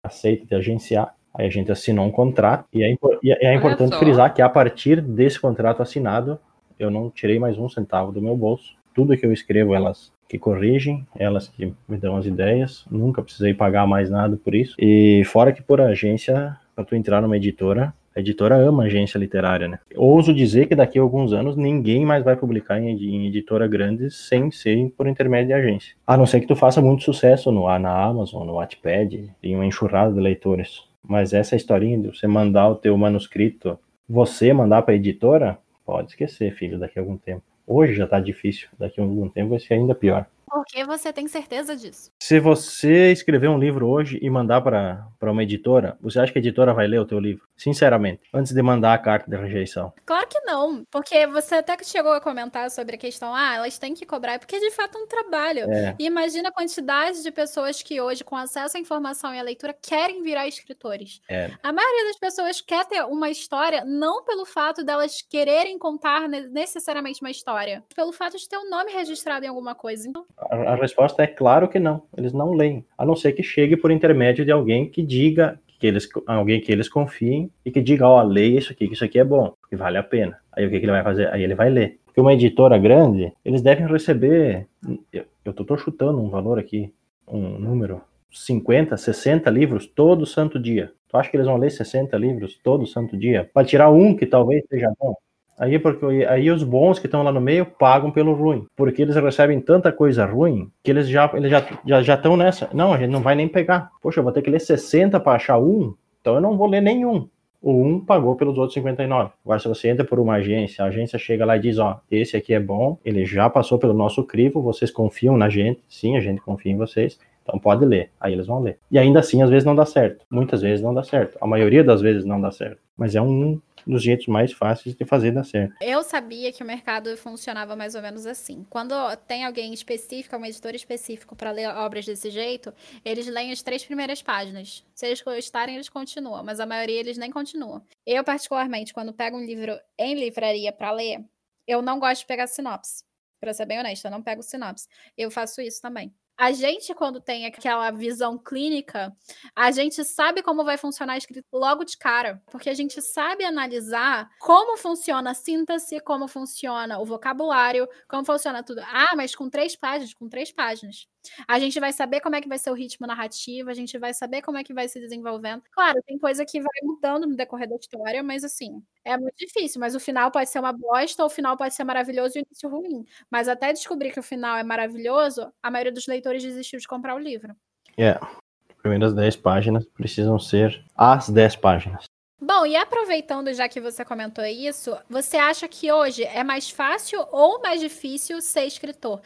aceita te agenciar Aí a gente assinou um contrato, e é, e é importante frisar que a partir desse contrato assinado, eu não tirei mais um centavo do meu bolso. Tudo que eu escrevo, elas que corrigem, elas que me dão as ideias, nunca precisei pagar mais nada por isso. E fora que por agência, para tu entrar numa editora, a editora ama agência literária, né? Ouso dizer que daqui a alguns anos ninguém mais vai publicar em, em, editora grande sem ser por intermédio de agência. A não ser que tu faça muito sucesso no, na Amazon, no Wattpad, em uma enxurrada de leitores. Mas essa historinha de você mandar o teu manuscrito, você mandar para a editora, pode esquecer, filho, daqui a algum tempo. Hoje já está difícil, daqui a algum tempo vai ser ainda pior. Por que você tem certeza disso? Se você escrever um livro hoje e mandar para uma editora, você acha que a editora vai ler o teu livro? Sinceramente, antes de mandar a carta de rejeição. Claro que não, porque você até que chegou a comentar sobre a questão, ah, elas têm que cobrar, porque de fato é um trabalho. É. E imagina a quantidade de pessoas que hoje, com acesso à informação e à leitura, querem virar escritores. É. A maioria das pessoas quer ter uma história, não pelo fato delas quererem contar necessariamente uma história, pelo fato de ter um nome registrado em alguma coisa. Então, a, resposta é claro que não. Eles não leem. A não ser que chegue por intermédio de alguém que diga que eles, alguém que eles confiem e que diga, ó, oh, leia isso aqui, que isso aqui é bom, que vale a pena. Aí o que, que ele vai fazer? Aí ele vai ler. Porque uma editora grande, eles devem receber, eu, tô chutando um valor aqui, um número, 50, 60 livros todo santo dia. Tu acha que eles vão ler 60 livros todo santo dia? Para tirar um que talvez seja bom? Aí, porque, aí os bons que estão lá no meio pagam pelo ruim, porque eles recebem tanta coisa ruim que eles já eles já já já estão nessa. Não, a gente não vai nem pegar. Poxa, eu vou ter que ler 60 para achar um, então eu não vou ler nenhum. O um pagou pelos outros 59. Agora, se você entra por uma agência, a agência chega lá e diz: Ó, esse aqui é bom, ele já passou pelo nosso crivo, vocês confiam na gente? Sim, a gente confia em vocês. Então pode ler. Aí eles vão ler. E ainda assim, às vezes não dá certo. Muitas vezes não dá certo. A maioria das vezes não dá certo. Mas é um dos jeitos mais fáceis de fazer dar certo. Eu sabia que o mercado funcionava mais ou menos assim. Quando tem alguém específico, um editor específico para ler obras desse jeito, eles leem as três primeiras páginas. Se eles gostarem, eles continuam, mas a maioria eles nem continuam. Eu, particularmente, quando pego um livro em livraria para ler, eu não gosto de pegar sinopse. Pra ser bem honesta, eu não pego sinopse. Eu faço isso também. A gente, quando tem aquela visão clínica, a gente sabe como vai funcionar a escrita logo de cara, porque a gente sabe analisar como funciona a síntese, como funciona o vocabulário, como funciona tudo. Ah, mas com três páginas, com três páginas. A gente vai saber como é que vai ser o ritmo narrativo, a gente vai saber como é que vai se desenvolvendo. Claro, tem coisa que vai mudando no decorrer da história, mas assim, É muito difícil, mas o final pode ser uma bosta, ou o final pode ser maravilhoso e o início ruim. Mas até descobrir que o final é maravilhoso, a maioria dos leitores desistiu de comprar o livro. É. Yeah. Primeiras 10 páginas precisam ser as 10 páginas. Bom, e aproveitando já que você comentou isso, você acha que hoje é mais fácil ou mais difícil ser escritor?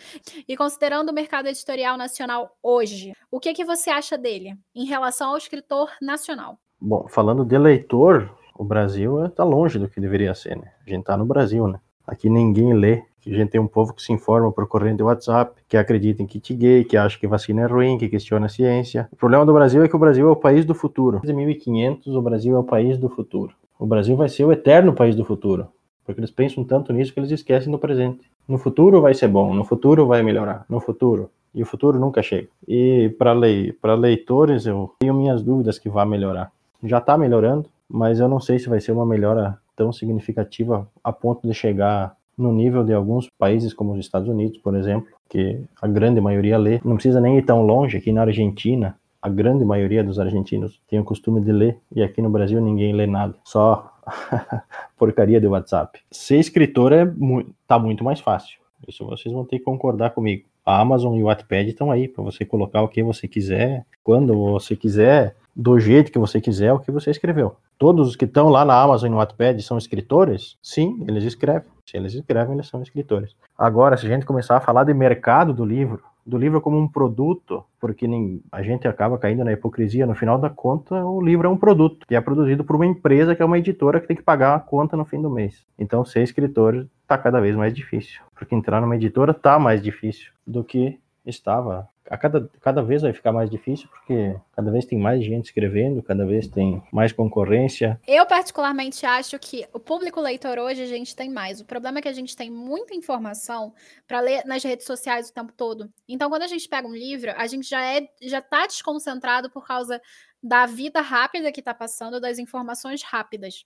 E considerando o mercado editorial nacional hoje, o que, que você acha dele em relação ao escritor nacional? Bom, falando de leitor, o Brasil está longe do que deveria ser, né? A gente está no Brasil, né? Aqui ninguém lê. A gente tem um povo que se informa por corrente de WhatsApp, que acredita em kit gay, que acha que vacina é ruim, que questiona a ciência. O problema do Brasil é que o Brasil é o país do futuro. Desde 1500, o Brasil é o país do futuro. O Brasil vai ser o eterno país do futuro, porque eles pensam tanto nisso que eles esquecem do presente. No futuro vai ser bom, no futuro vai melhorar, no futuro. E o futuro nunca chega. E para lei, leitores, eu tenho minhas dúvidas que vai melhorar. Já está melhorando, mas eu não sei se vai ser uma melhora tão significativa a ponto de chegar no nível de alguns países como os Estados Unidos, por exemplo, que a grande maioria lê. Não precisa nem ir tão longe, aqui na Argentina, a grande maioria dos argentinos tem o costume de ler, e aqui no Brasil ninguém lê nada, só <laughs> porcaria de WhatsApp. Ser escritor é mu tá muito mais fácil. Isso vocês vão ter que concordar comigo. A Amazon e o Wattpad estão aí para você colocar o que você quiser, quando você quiser, do jeito que você quiser o que você escreveu. Todos os que estão lá na Amazon e no Wattpad são escritores? Sim, eles escrevem. Se eles escrevem, eles são escritores. Agora, se a gente começar a falar de mercado do livro, do livro como um produto, porque nem, a gente acaba caindo na hipocrisia, no final da conta, o livro é um produto, que é produzido por uma empresa que é uma editora que tem que pagar a conta no fim do mês. Então, ser escritor está cada vez mais difícil, porque entrar numa editora está mais difícil do que estava a cada, cada vez vai ficar mais difícil, porque cada vez tem mais gente escrevendo, cada vez tem mais concorrência. Eu, particularmente, acho que o público leitor hoje a gente tem mais. O problema é que a gente tem muita informação para ler nas redes sociais o tempo todo. Então, quando a gente pega um livro, a gente já é já está desconcentrado por causa da vida rápida que está passando, das informações rápidas.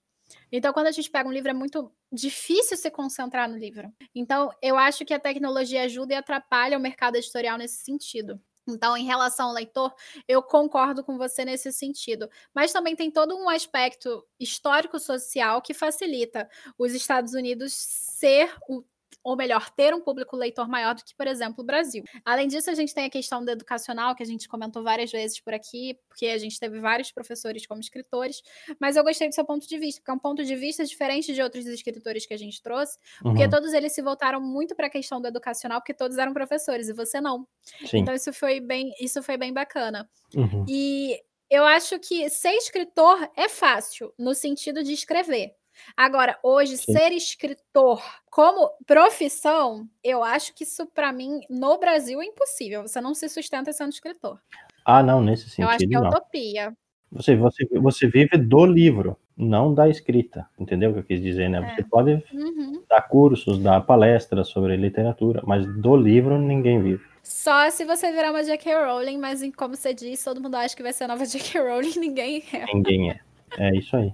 Então, quando a gente pega um livro, é muito difícil se concentrar no livro. Então, eu acho que a tecnologia ajuda e atrapalha o mercado editorial nesse sentido. Então, em relação ao leitor, eu concordo com você nesse sentido. Mas também tem todo um aspecto histórico-social que facilita os Estados Unidos ser o ou melhor, ter um público leitor maior do que, por exemplo, o Brasil. Além disso, a gente tem a questão do educacional, que a gente comentou várias vezes por aqui, porque a gente teve vários professores como escritores, mas eu gostei do seu ponto de vista, porque é um ponto de vista diferente de outros escritores que a gente trouxe, porque uhum. todos eles se voltaram muito para a questão do educacional, porque todos eram professores e você não. Sim. Então isso foi bem, isso foi bem bacana. Uhum. E eu acho que ser escritor é fácil, no sentido de escrever. Agora, hoje, Sim. ser escritor como profissão, eu acho que isso, para mim, no Brasil é impossível. Você não se sustenta sendo escritor. Ah, não, nesse sentido. Eu acho que é não. utopia. Você, você, você vive do livro, não da escrita. Entendeu o que eu quis dizer, né? É. Você pode uhum. dar cursos, dar palestras sobre literatura, mas do livro ninguém vive. Só se você virar uma J.K. Rowling, mas como você disse, todo mundo acha que vai ser a nova <laughs> J.K. Rowling, ninguém é. Ninguém é. É isso aí.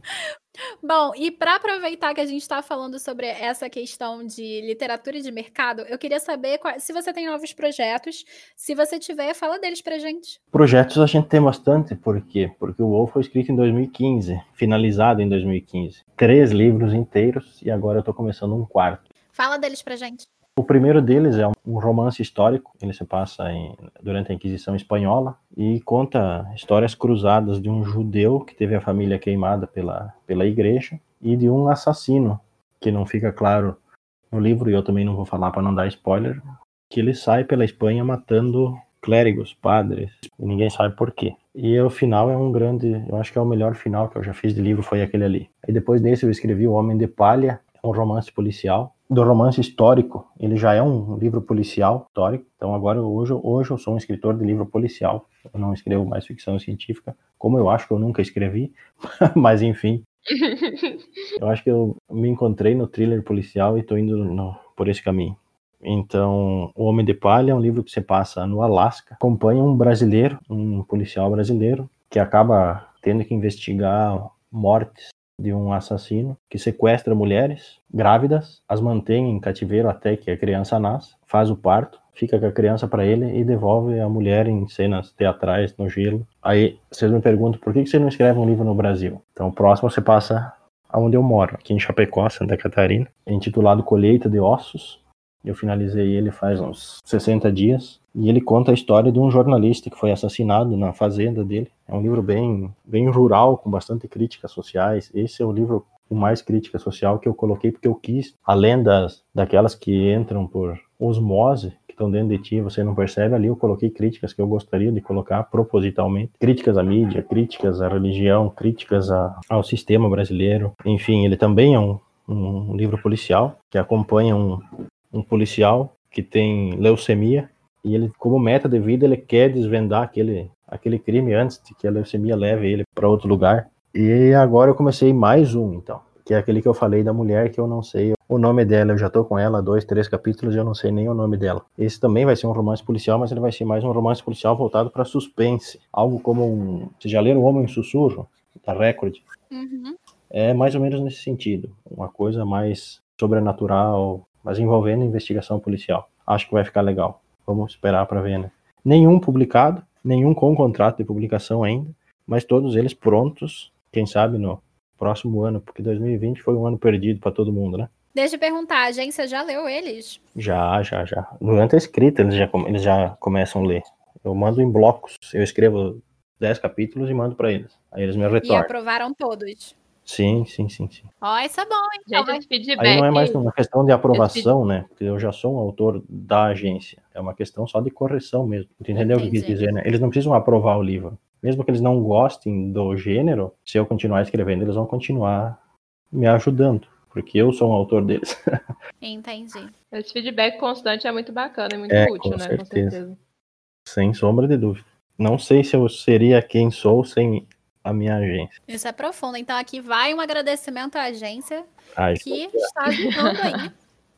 Bom, e para aproveitar que a gente está falando sobre essa questão de literatura e de mercado, eu queria saber qual, se você tem novos projetos. Se você tiver, fala deles para gente. Projetos a gente tem bastante, por quê? Porque o Wolf foi escrito em 2015, finalizado em 2015. Três livros inteiros e agora eu estou começando um quarto. Fala deles para gente. O primeiro deles é um romance histórico, ele se passa em, durante a Inquisição Espanhola e conta histórias cruzadas de um judeu que teve a família queimada pela, pela igreja e de um assassino, que não fica claro no livro, e eu também não vou falar para não dar spoiler, que ele sai pela Espanha matando clérigos, padres, e ninguém sabe por quê. E o final é um grande, eu acho que é o melhor final que eu já fiz de livro, foi aquele ali. E depois desse eu escrevi O Homem de Palha, um romance policial, do romance histórico. Ele já é um livro policial histórico. Então agora hoje, hoje eu sou um escritor de livro policial. Eu não escrevo mais ficção científica, como eu acho que eu nunca escrevi. <laughs> Mas enfim, <laughs> eu acho que eu me encontrei no thriller policial e estou indo no, por esse caminho. Então, O Homem de Palha é um livro que se passa no Alasca. Acompanha um brasileiro, um policial brasileiro, que acaba tendo que investigar mortes de um assassino que sequestra mulheres grávidas, as mantém em cativeiro até que a criança nasce, faz o parto, fica com a criança para ele e devolve a mulher em cenas teatrais no gelo. Aí vocês me perguntam por que você não escreve um livro no Brasil? Então, próximo você passa onde eu moro, aqui em Chapecó, Santa Catarina, é intitulado Colheita de Ossos. Eu finalizei ele faz uns 60 dias e ele conta a história de um jornalista que foi assassinado na fazenda dele. É um livro bem, bem rural, com bastante críticas sociais. Esse é o livro com mais crítica social que eu coloquei porque eu quis, além das daquelas que entram por osmose, que estão dentro de ti, você não percebe ali, eu coloquei críticas que eu gostaria de colocar propositalmente, críticas à mídia, críticas à religião, críticas a, ao sistema brasileiro. Enfim, ele também é um, um livro policial que acompanha um, um policial que tem leucemia e ele, como meta de vida, ele quer desvendar aquele, aquele crime antes de que a leucemia leve ele para outro lugar. E agora eu comecei mais um, então, que é aquele que eu falei da mulher que eu não sei o nome dela. Eu já tô com ela dois, três capítulos e eu não sei nem o nome dela. Esse também vai ser um romance policial, mas ele vai ser mais um romance policial voltado para suspense. Algo como um. Vocês já leram O Homem em Sussurro? Da Record? Uhum. É mais ou menos nesse sentido. Uma coisa mais sobrenatural, mas envolvendo investigação policial. Acho que vai ficar legal. Vamos esperar para ver, né? Nenhum publicado, nenhum com contrato de publicação ainda, mas todos eles prontos, quem sabe no próximo ano, porque 2020 foi um ano perdido para todo mundo, né? Deixa eu perguntar, a agência já leu eles? Já, já, já. Durante a escrita eles já, eles já começam a ler. Eu mando em blocos, eu escrevo 10 capítulos e mando para eles. Aí eles me retornam. E aprovaram todos? Sim, sim, sim, sim. Ó, oh, isso é bom, hein? Gente, esse feedback... Aí não é mais uma questão de aprovação, né? Porque eu já sou um autor da agência. É uma questão só de correção mesmo. Entendeu o que eu quis dizer, né? Eles não precisam aprovar o livro. Mesmo que eles não gostem do gênero, se eu continuar escrevendo, eles vão continuar me ajudando. Porque eu sou um autor deles. <laughs> Entendi. Esse feedback constante é muito bacana, é muito É, útil, com né? Com certeza. certeza. Sem sombra de dúvida. Não sei se eu seria quem sou sem a minha agência. Isso é profundo. Então aqui vai um agradecimento à agência Ah, isso que está ajudando aí.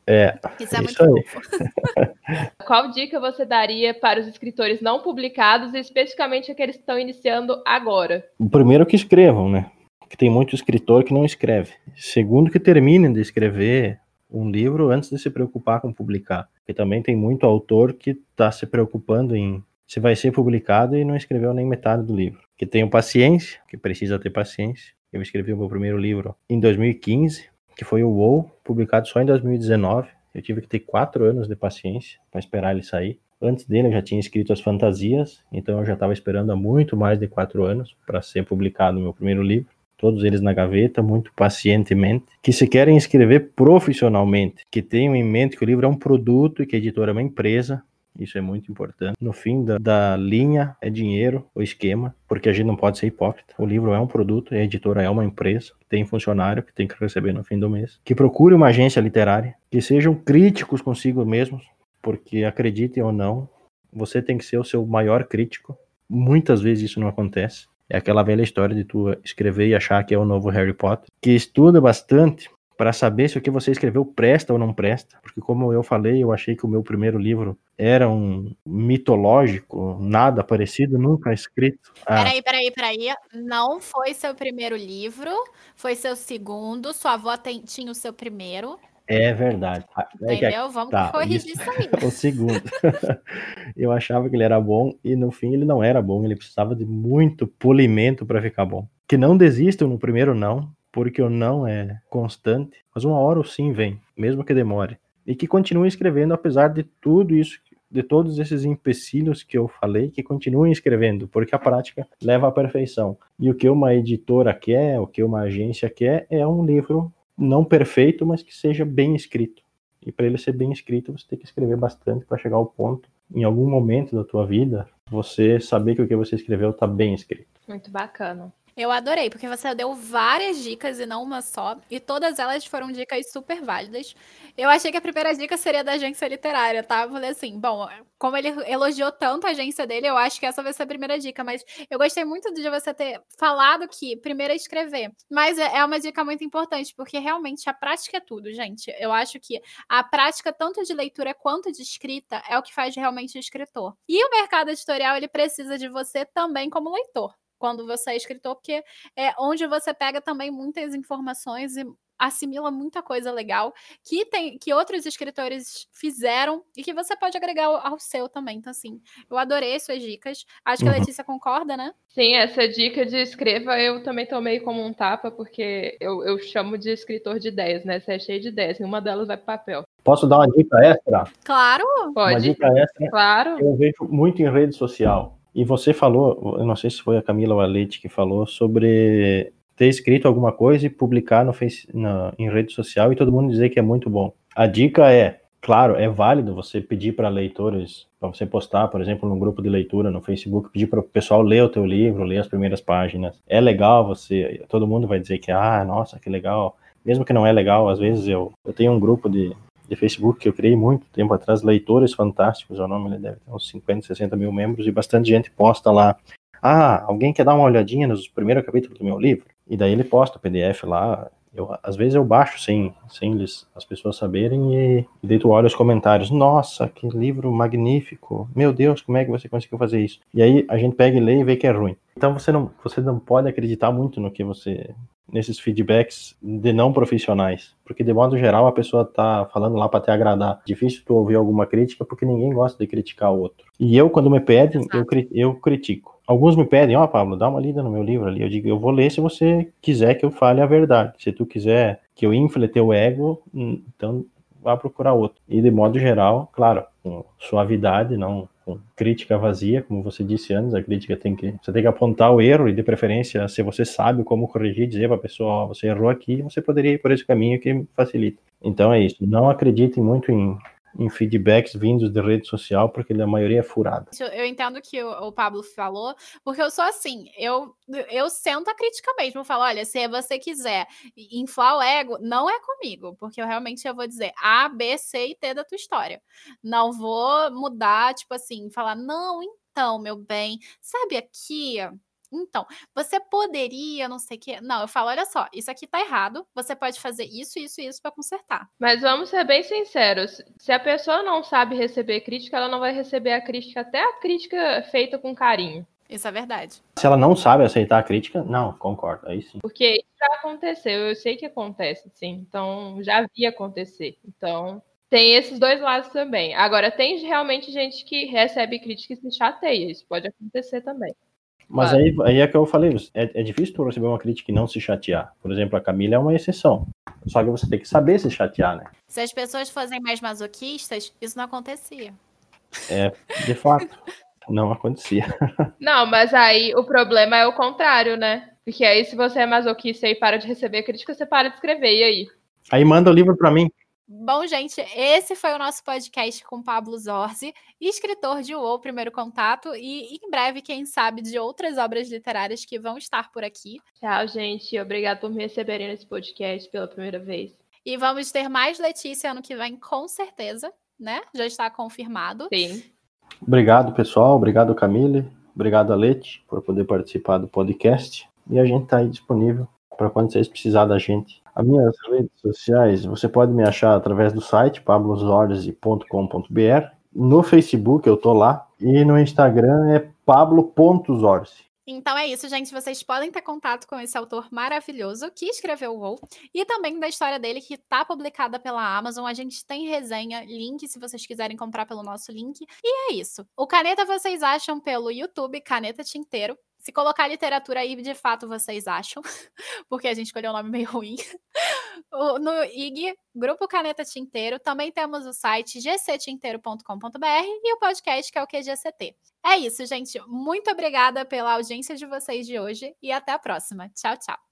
é. Isso é Isso muito aí. fofo. <laughs> Qual dica você daria para os escritores não publicados, e especificamente aqueles que estão iniciando agora? O primeiro que escrevam, né? Que tem muito escritor que não escreve. Segundo que terminem de escrever um livro antes de se preocupar com publicar. Porque também tem muito autor que está se preocupando em se vai ser publicado e não escreveu nem metade do livro. Que tenham paciência, que precisa ter paciência. Eu escrevi o meu primeiro livro em 2015, que foi o WoW, publicado só em 2019. Eu tive que ter quatro anos de paciência para esperar ele sair. Antes dele eu já tinha escrito as fantasias, então eu já estava esperando há muito mais de quatro anos para ser publicado o meu primeiro livro. Todos eles na gaveta, muito pacientemente. Que se querem escrever profissionalmente, que tenham em mente que o livro é um produto e que a editora é uma empresa, isso é muito importante. No fim da, da linha é dinheiro, o esquema, porque a gente não pode ser hipócrita. O livro é um produto a editora é uma empresa, tem funcionário que tem que receber no fim do mês. Que procure uma agência literária, que sejam críticos consigo mesmos, porque acreditem ou não, você tem que ser o seu maior crítico. Muitas vezes isso não acontece. É aquela velha história de tu escrever e achar que é o novo Harry Potter. Que estuda bastante para saber se o que você escreveu presta ou não presta. Porque, como eu falei, eu achei que o meu primeiro livro era um mitológico, nada parecido, nunca escrito. Ah, Peraí, peraí, peraí. Não foi seu primeiro livro, foi seu segundo. Sua avó tem- tinha o seu primeiro. é verdade. Ah, é que Entendeu? Vamos tá, corrigir isso- isso <laughs> aí. o segundo. <laughs> eu achava que ele era bom e no fim ele não era bom, ele precisava de muito polimento para ficar bom. Que não desistam no primeiro não, porque o não é constante, mas uma hora o sim vem, mesmo que demore. E que continue escrevendo apesar de tudo isso, de todos esses empecilhos que eu falei, que continuem escrevendo, porque a prática leva à perfeição. E o que uma editora quer, o que uma agência quer é um livro não perfeito, mas que seja bem escrito. E para ele ser bem escrito, você tem que escrever bastante para chegar ao ponto, em algum momento da tua vida, você saber que o que você escreveu está bem escrito. Muito bacana. Eu adorei, porque você deu várias dicas e não uma só, e todas elas foram dicas super válidas. Eu achei que a primeira dica seria da agência literária, tá? Eu falei assim, bom, como ele elogiou tanto a agência dele, eu acho que essa vai ser a primeira dica, mas eu gostei muito de você ter falado que primeiro é escrever. Mas é é uma dica muito importante, porque realmente a prática é tudo, gente. Eu acho que a prática, tanto de leitura quanto de escrita, é o que faz realmente o escritor. E o mercado editorial, ele precisa de você também como leitor quando você é escritor, porque é onde você pega também muitas informações e assimila muita coisa legal que tem que outros escritores fizeram e que você pode agregar ao, ao seu também. Então, assim, eu adorei suas dicas. Acho que a uhum. Letícia concorda, né? Sim, essa dica de escreva eu também tomei como um tapa, porque eu, eu chamo de escritor de ideias, né? Você é cheio de ideias, e uma delas vai pro papel. Posso dar uma dica extra? Claro. Pode. Uma dica extra. Claro. Eu vejo muito em rede social. E você falou, eu não sei se foi a Camila ou a Leite que falou sobre ter escrito alguma coisa e publicar no face, na, em rede social e todo mundo dizer que é muito bom. A dica é, claro, é válido você pedir para leitores, para você postar, por exemplo, num grupo de leitura no Facebook, pedir para o pessoal ler o teu livro, ler as primeiras páginas. É legal você, todo mundo vai dizer que, ah, nossa, que legal. Mesmo que não é legal, às vezes eu, eu tenho um grupo de, de Facebook que eu criei muito tempo atrás, Leitores Fantásticos, é o nome, ele deve ter uns 50, 60 mil membros, e bastante gente posta lá. Ah, alguém quer dar uma olhadinha nos primeiros capítulos do meu livro? E daí ele posta o PDF lá. Eu, às vezes eu baixo sem, sem eles, as pessoas saberem e, e daí tu olha os comentários. Nossa, que livro magnífico! Meu Deus, como é que você conseguiu fazer isso? E aí a gente pega e lê e vê que é ruim. Então você não, você não pode acreditar muito no que você nesses feedbacks de não profissionais, porque de modo geral a pessoa tá falando lá para te agradar. Difícil tu ouvir alguma crítica porque ninguém gosta de criticar o outro. E eu quando me pedem, eu, eu critico. Alguns me pedem, ó, oh, Pablo, dá uma lida no meu livro ali. Eu digo, eu vou ler se você quiser que eu fale a verdade. Se tu quiser que eu infle teu ego, hum, então vá procurar outro. E de modo geral, claro, com suavidade, não com crítica vazia, como você disse antes, a crítica tem que você tem que apontar o erro e de preferência, se você sabe como corrigir, dizer para a pessoa, oh, você errou aqui, você poderia ir por esse caminho que facilita. Então é isso. Não acreditem muito em em feedbacks vindos de rede social, porque a maioria é furada. Eu entendo que o, o, Pablo falou, porque eu sou assim, eu, eu sento a crítica mesmo, eu falo, olha, se você quiser inflar o ego, não é comigo, porque eu realmente eu vou dizer A, B, C e T da tua história. Não vou mudar, tipo assim, falar, não, então, meu bem, sabe aqui então, você poderia, não sei o quê. Não, eu falo, olha só, isso aqui tá errado. Você pode fazer isso, isso e isso para consertar. Mas vamos ser bem sinceros. Se a pessoa não sabe receber crítica, ela não vai receber a crítica, até a crítica feita com carinho. Isso é verdade. Se ela não sabe aceitar a crítica, não, concordo, aí sim. Porque isso já aconteceu, eu sei que acontece, sim. Então, já vi acontecer. Então, tem esses dois lados também. Agora, tem realmente gente que recebe crítica e se chateia. Isso pode acontecer também. Mas claro. aí, aí é que eu falei, é, é difícil tu receber uma crítica e não se chatear. Por exemplo, a Camila é uma exceção. Só que você tem que saber se chatear, né? Se as pessoas fossem mais masoquistas, isso não acontecia. É, de fato, não acontecia. <laughs> Não, mas aí o problema é o contrário, né? Porque aí se você é masoquista e para de receber crítica, você para de escrever, e aí? Aí manda o livro para mim. Bom, gente, esse foi o nosso podcast com Pablo Zorzi, escritor de O Primeiro Contato, e em breve, quem sabe, de outras obras literárias que vão estar por aqui. Tchau, gente. Obrigado por me receberem nesse podcast pela primeira vez. E vamos ter mais Letícia ano que vem, com certeza, né? Já está confirmado. Sim. Obrigado, pessoal. Obrigado, Camille. Obrigado, Alete, por poder participar do podcast. E a gente está aí disponível para quando vocês precisarem da gente. As minhas redes sociais, você pode me achar através do site pablozorzi.com.br. No Facebook eu tô lá. E no Instagram é pablo.zorzi. Então é isso, gente. Vocês podem ter contato com esse autor maravilhoso que escreveu o WoW e também da história dele que está publicada pela Amazon. A gente tem resenha, link se vocês quiserem comprar pelo nosso link. E é isso. O Caneta vocês acham pelo YouTube, Caneta Tinteiro. Se colocar literatura aí, de fato, vocês acham, <laughs> porque a gente escolheu um nome meio ruim. <laughs> No IG, Grupo Caneta Tinteiro, também temos o site gctinteiro.com.br e o podcast que é o QGCT. É isso, gente. Muito obrigada pela audiência de vocês de hoje e até a próxima. Tchau, tchau.